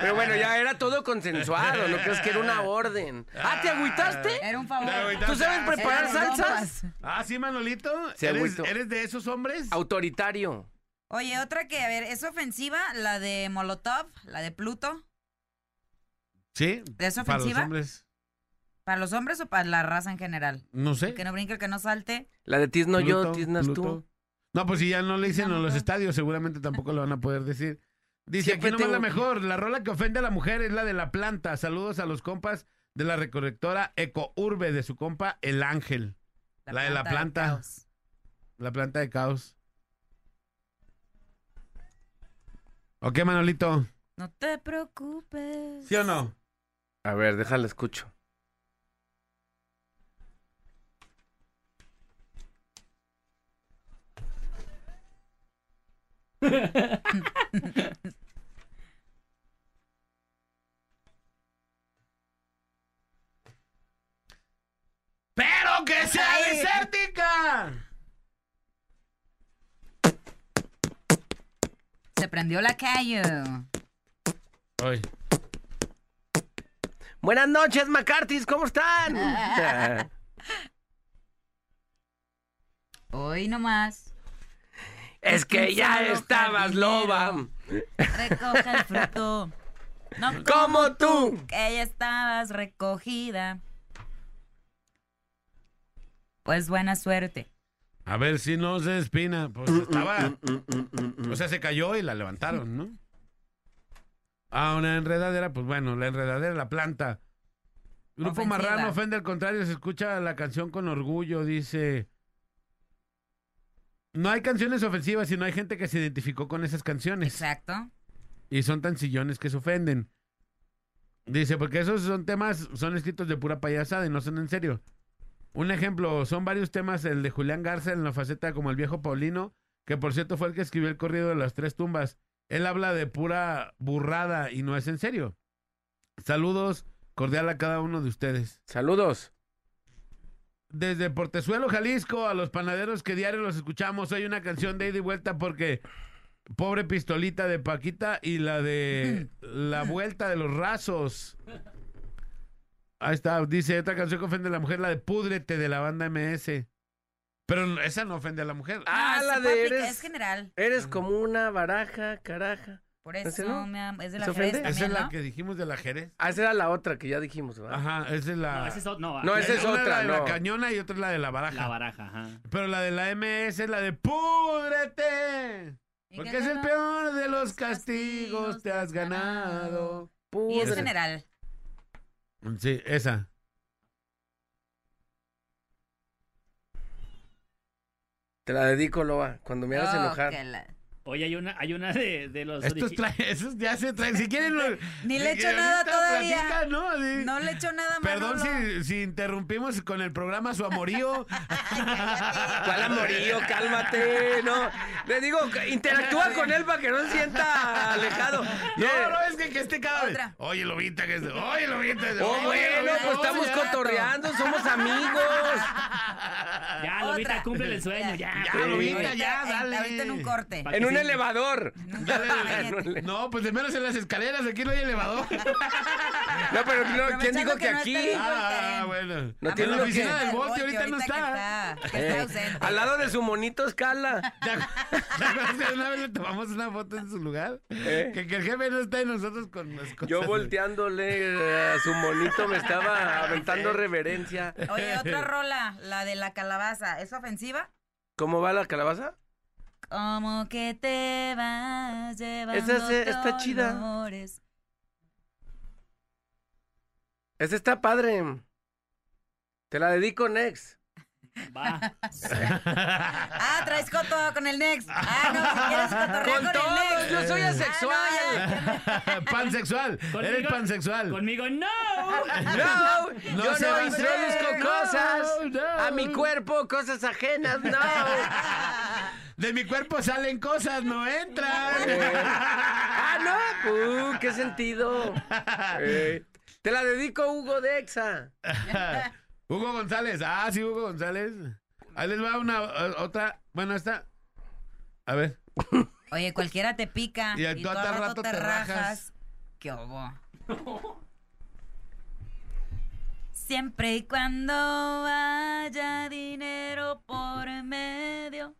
Pero bueno, ya era todo consensuado, no crees que era una orden. Ah, ¿te agüitaste? Era un favor. ¿Tú sabes preparar salsas? Ah, sí, Manolito. Se ¿Eres. ¿Eres de esos hombres? Autoritario. Oye, otra que, a ver, es ofensiva, la de Molotov, la de Pluto. Sí. ¿Es Para los ofensiva? hombres. ¿Para los hombres o para la raza en general? No sé. El que no brinque, el que no salte. La de tizno yo, Pluto, tiznas tú. Pluto. No, pues si ya no le dicen No, en los no. estadios, seguramente tampoco lo van a poder decir. Dice, Siempre aquí nomás la tengo- mejor. La rola que ofende a la mujer es la de la planta. Saludos a los compas de la recolectora Eco Urbe de su compa El Ángel. La de la planta. caos. La planta de caos. ¿Ok, Manolito? No te preocupes. ¿Sí o no? A ver, déjala escucho. ¡Pero que sea Ay. desértica! Se prendió la calle. Ay. Buenas noches, McCarthy's, ¿cómo están? Hoy nomás. es que ya estabas jardinero. loba. Recoge el fruto. No Como tú. Que ya estabas recogida. Pues buena suerte. A ver si no se espina. Pues estaba. O sea, se cayó y la levantaron, ¿no? Ah, una enredadera, pues bueno, la enredadera, la planta. Grupo Ofensiva. Marrano ofende al contrario, se escucha la canción con orgullo, dice. No hay canciones ofensivas, sino hay gente que se identificó con esas canciones. Exacto. Y son tan sillones que se ofenden. Dice, porque esos son temas, son escritos de pura payasada y no son en serio. Un ejemplo, son varios temas, el de Julián Garza en la faceta como el viejo Paulino, que por cierto fue el que escribió el corrido de las tres tumbas. Él habla de pura burrada y no es en serio. Saludos cordial a cada uno de ustedes. Saludos. Desde Portezuelo, Jalisco, a los panaderos que diario los escuchamos, hay una canción de ida y vuelta porque pobre pistolita de Paquita y la de la vuelta de los rasos. Ahí está, dice otra canción que ofende a la mujer, la de Púdrete de la banda MS. Pero esa no ofende a la mujer. Ah, No, la de eres, Es general. eres como una baraja, caraja. Por ¿Ese eso, no? me am- es de ¿Se la ofende? Jerez esa es la ¿no? que dijimos de la Jerez. Ah, esa era la otra que ya dijimos, ¿verdad? Ajá, esa es la. No, ese es, o- no, No, esa es una otra, la de la no. cañona y otra es la de la baraja. la baraja, ajá. Pero la de la MS es la de Púdrete. ¿Y Porque qué es el tal? peor de los castigos, te has ganado. Y es general. Sí, esa. Te la dedico, Loa, cuando me hagas Oh, enojar. que la- Oye, hay una, hay una de, de los... Estos esos ya se traen. Si quieren. lo- Ni le echo nada todavía. ¿no? Así. No le echo nada Perdón si, si interrumpimos con el programa su amorío. ¿Cuál amorío? Cálmate, no. Le digo, interactúa con él para que no se sienta alejado. No, no, es que, que este cada vez. Otra. Oye, Lobita, que es. Oye, Lobita. Oh, oye, bueno, Lobita, pues estamos cotorreando, somos amigos. Ya, Lobita, Otra. cumple el sueño, ya. Ya, pues. Lobita, ya, dale. Ahorita en un corte. En un sí. elevador. Dale. No, pues de menos en las escaleras, aquí no hay elevador. No, pero no, ¿quién dijo que no aquí? Ah, Karen. bueno. No En tiene la oficina del Volti ahorita no está. ausente. Al lado de su monito escala. ¿Te acuerdas ¿Te acuerdas que una vez le tomamos una foto en su lugar? ¿Eh? Que, que el jefe no está y nosotros con las cosas. Yo volteándole eh, a su monito me estaba aventando reverencia. Oye, otra rola, la de la calabaza, ¿es ofensiva? ¿Cómo va la calabaza? Como que te vas llevando Esa es- está chida. Esa está padre. Te la dedico, Nex. Va. Ah, traes coto con el Next. Ah, no, si quieres cotorrear Con con, todos, el Next. yo soy Ah, asexual. no, ya. pansexual. Conmigo- Eres pansexual. Conmigo, no. No, No yo se no introduzco cosas No, no. a mi cuerpo, cosas ajenas, no. De mi cuerpo salen cosas, no entran. ah, no, uh, qué sentido. Eh, te la dedico, Hugo Dexa. Hugo González. Ah, sí, Hugo González. Ahí les va una otra. Bueno, esta. A ver. Oye, cualquiera te pica Y y, tú rato rato te te rajas. rajas. ¿Qué hubo? Siempre y cuando haya dinero por medio,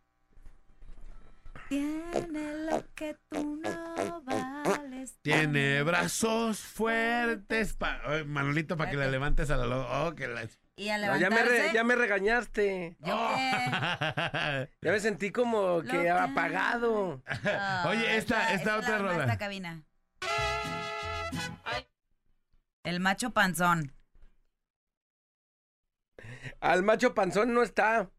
tiene lo que tú no vales. Tiene brazos fuertes. pa- Manolito, para que la levantes a la. lo- Oh, que la. Y a No, ya, me re- ya me regañaste. ¿yo qué? Ya me sentí como que que- apagado. Oye, esta- esta es otra la- rola. Esta cabina. El macho panzón. Al macho panzón no está.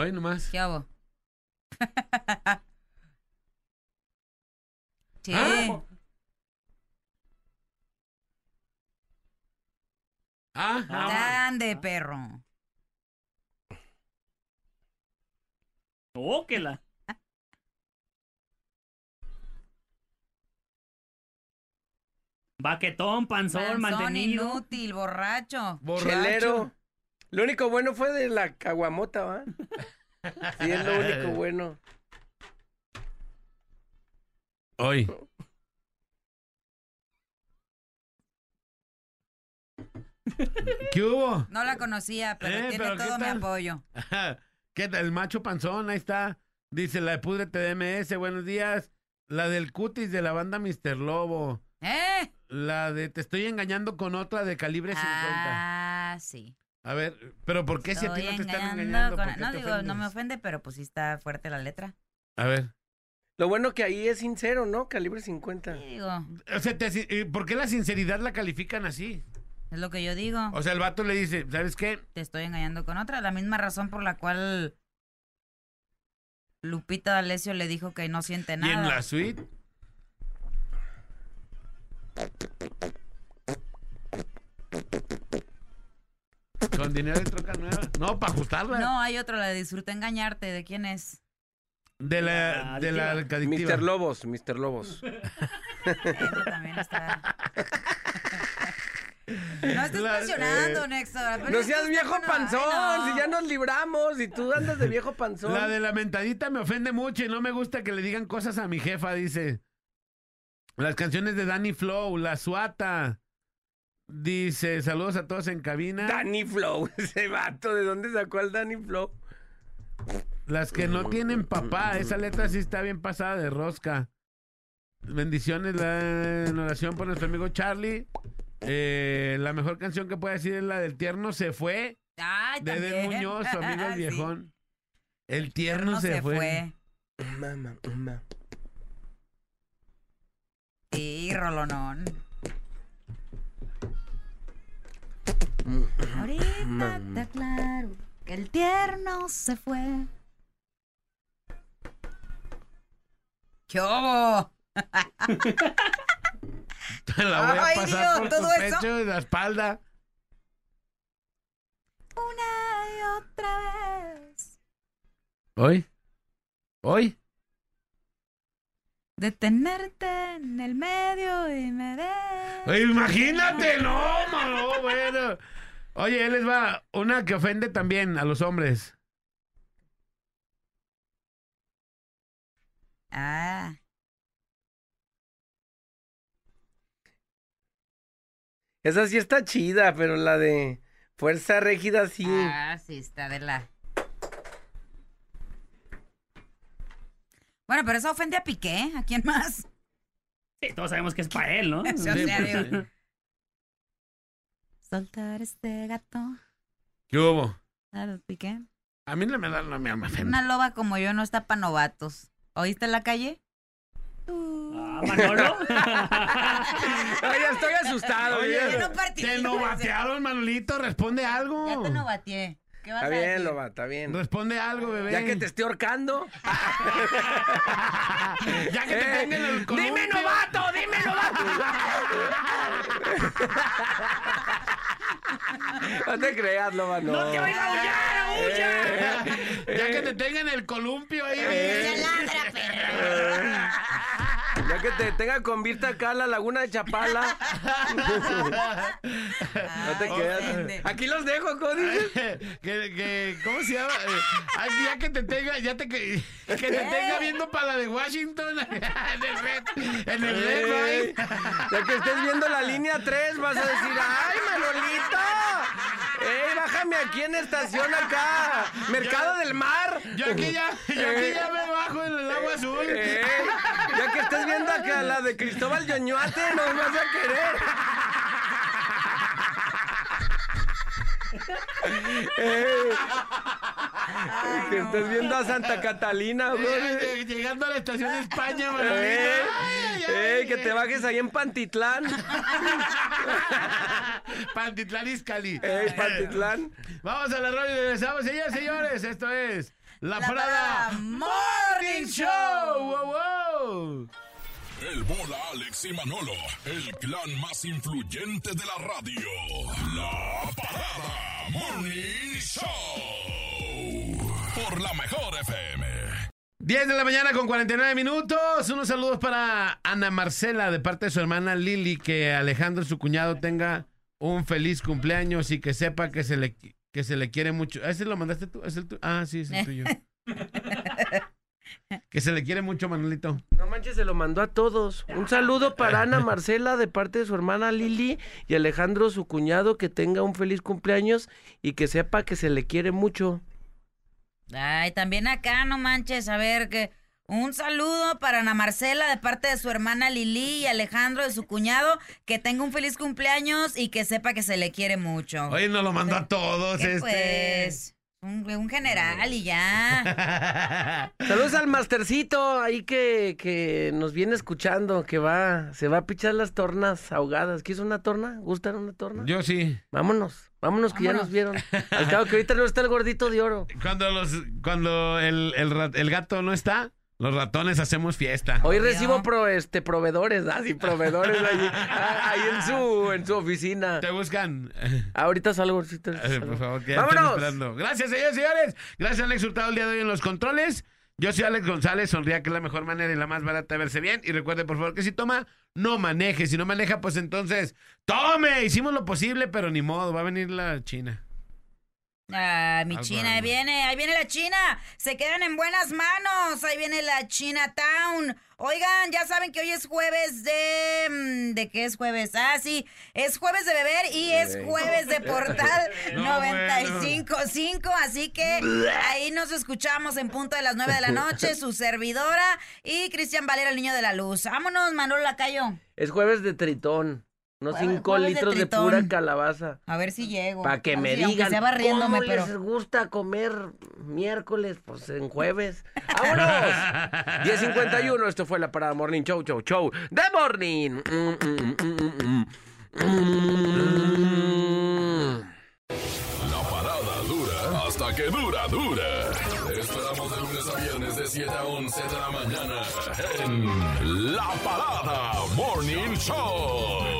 Hoy nomás. ¿Qué hago? sí. Ah. Ah, ah. Tan de perro. Oh, que la. Baquetón, panzón, Panzón mantenido. inútil, borracho. borracho. Chelero. Lo único bueno fue de la caguamota, ¿va? Sí, es lo único bueno. Hoy. ¿Qué hubo? No la conocía, pero Eh, tiene pero ¿qué todo mi apoyo. ¿Qué tal? El macho panzón, ahí está. Dice la de Pudrete DMS, buenos días. La del cutis de la banda Mr. Lobo. ¿Eh? La de Te estoy engañando con otra de calibre 50. Ah, sí. A ver, pero ¿por qué si a ti no te están engañando No te digo, no me ofende, pero pues sí está fuerte la letra. A ver. Lo bueno que ahí es sincero, ¿no? Calibre 50. Sí, digo, O sea, te- eh, ¿por qué la sinceridad la califican así? es lo que yo digo. O sea, el vato le dice, ¿sabes qué? Te estoy engañando con otra. La misma razón por la cual Lupita D'Alessio le dijo que no siente Y nada. en la suite. Con dinero de troca nueva. No, para ajustarla. No, hay otro, la de disfruta engañarte. ¿De quién es? De la, de la adictiva. adictiva. Mr. Lobos, Mr. Lobos. Esa también está. No estés La- presionando, eh, Néstor. No seas viejo con- ay, panzón, no. si ya nos libramos y tú andas de viejo panzón. La de la mentadita me ofende mucho y no me gusta que le digan cosas a mi jefa, dice. Las canciones de Danny Flow, La Suata. Dice, saludos a todos en cabina. Danny Flow, ese vato, ¿de dónde sacó al Danny Flow? Las que no tienen papá, esa letra sí está bien pasada de rosca. Bendiciones la, en oración por nuestro amigo Charlie. Eh, la mejor canción que puede decir es la del tierno se fue. Ay, De Den también. Muñoz, su amigo el Sí. viejón. El tierno No se, fue. Mamá, mamá. Sí, rolonón. Ahorita está claro que el tierno se fue. ¿Qué hubo? Te la voy a Ay, pasar Dios, por ¿todo tu eso? pecho y la espalda. Una y otra vez. ¿Hoy? ¿Hoy? Detenerte en el medio y me de. Imagínate, no, mano, bueno. Oye, él les va una que ofende también a los hombres. Ah. Esa sí está chida, pero la de Fuerza Régida sí. Ah, sí, está de la. Bueno, pero eso ofende a Piqué. ¿A quién más? Sí, todos sabemos que es para él, ¿no? Sí, pues, sí. Soltar este gato. ¿Qué hubo? ¿Sabes, Piqué? A mí no me da, no me ofende. Una loba como yo no está para novatos. ¿Oíste en la calle? Ah, Manolo. Ay, ya estoy asustado. Oye, no Te participes. novatearon, Manolito, responde algo. Ya te novateé. ¿Qué vas Está a bien, decir? Loba, está bien. Responde algo, bebé. Ya que te esté ahorcando. ya que te Eh, tengan el columpio. ¡Dime novato! ¡Dime novato! no te creas, Loba, no. ¡No te oigo aullar, aúlla! Eh, Ya que te tengan el columpio ahí. Ya ladra, perro. Ya que te tenga con Virta acá la laguna de Chapala. no te quedas. ofende. Aquí los dejo, que, ¿cómo se llama? Eh, ay, ya que te tenga, ya te que, que te tenga viendo para la de Washington en el red, en el red, ya que estés viendo la línea 3, vas a decir, ¡ay, Manolito! ¡Ey, bájame aquí en estación acá! ¡Mercado del Mar! Yo aquí ya, yo aquí ya me bajo en el agua azul. Ey, ya que estés viendo acá la de Cristóbal Yoñuate, nos vas a querer. Ey, que estés viendo a Santa Catalina, güey. Eh, Llegando a la estación de España. Ay, ay, ey, que ay. te bajes ahí en Pantitlán. Pantitlán Izcalli. Ey, Pantitlán. Vamos a la radio y regresamos, señores, señores. Esto es La, Parada Morning Show. Wow, wow. El bola Alex y Manolo, el clan más influyente de la radio. Morning Show. Por la mejor FM. 10 de la mañana con 49 minutos. Unos saludos para Ana Marcela de parte de su hermana Lili. Que Alejandro, su cuñado, tenga un feliz cumpleaños y que sepa que se le, que se le quiere mucho. ¿Ese lo mandaste tú? ¿Es el tu- Ah, sí, es el tuyo. que se le quiere mucho, Manolito. No manches, se lo mandó a todos. Un saludo para Ana Marcela de parte de su hermana Lili y Alejandro, su cuñado, que tenga un feliz cumpleaños y que sepa que se le quiere mucho. Ay, también acá, no manches, a ver que un saludo para Ana Marcela de parte de su hermana Lili y Alejandro de su cuñado, que tenga un feliz cumpleaños y que sepa que se le quiere mucho. Oye, nos lo mandó a todos ¿Qué, este. pues, un, un general y ya. Saludos al mastercito ahí que, que nos viene escuchando, que va, se va a pichar las tornas ahogadas. ¿Quieres una torna? ¿Gustan una torna? Yo sí. Vámonos, vámonos que ya nos vieron. Al cabo que ahorita no está el gordito de oro. Cuando los cuando el, el, rat- el gato no está, los ratones hacemos fiesta. Hoy Obvio. recibo pro, este, proveedores, así proveedores ahí, ah, ahí en su, en su oficina. Te buscan. Ahorita salgo, ahorita Eh, salgo. por favor, que ya ¡Vámonos! esperando. Gracias, señores y señores. Gracias, Alex Hurtado, el día de hoy en los controles. Yo soy Alex González, sonría que es la mejor manera y la más barata de verse bien. Y recuerde, por favor, que si toma, no maneje. Si no maneja, pues entonces, tome. Hicimos lo posible, pero ni modo, va a venir la China. Ah, mi Algo, China, ahí viene, ahí viene la China. Se quedan en buenas manos. Ahí viene la Chinatown. Oigan, ya saben que hoy es jueves de... mm, ¿De qué es jueves? Ah, sí, es jueves de beber y es jueves de Portal No, 95.5. Así que ahí nos escuchamos en punto de las 9 de la noche. Su servidora y Cristian Valera, el niño de la luz. Vámonos, Manolo Lacayo. Es jueves de tritón. Unos Jueves- 5 jueves de litros de, pura calabaza. A ver si llego. Para que A me si- digan cómo pero... les gusta comer miércoles, pues en jueves. ¡Vámonos! 10.51, esto fue la Parada Morning Show, Show, Show. ¡The Morning! La parada dura hasta que dura, dura. Te esperamos de lunes a viernes de 7 a 11 de la mañana en La Parada Morning Show.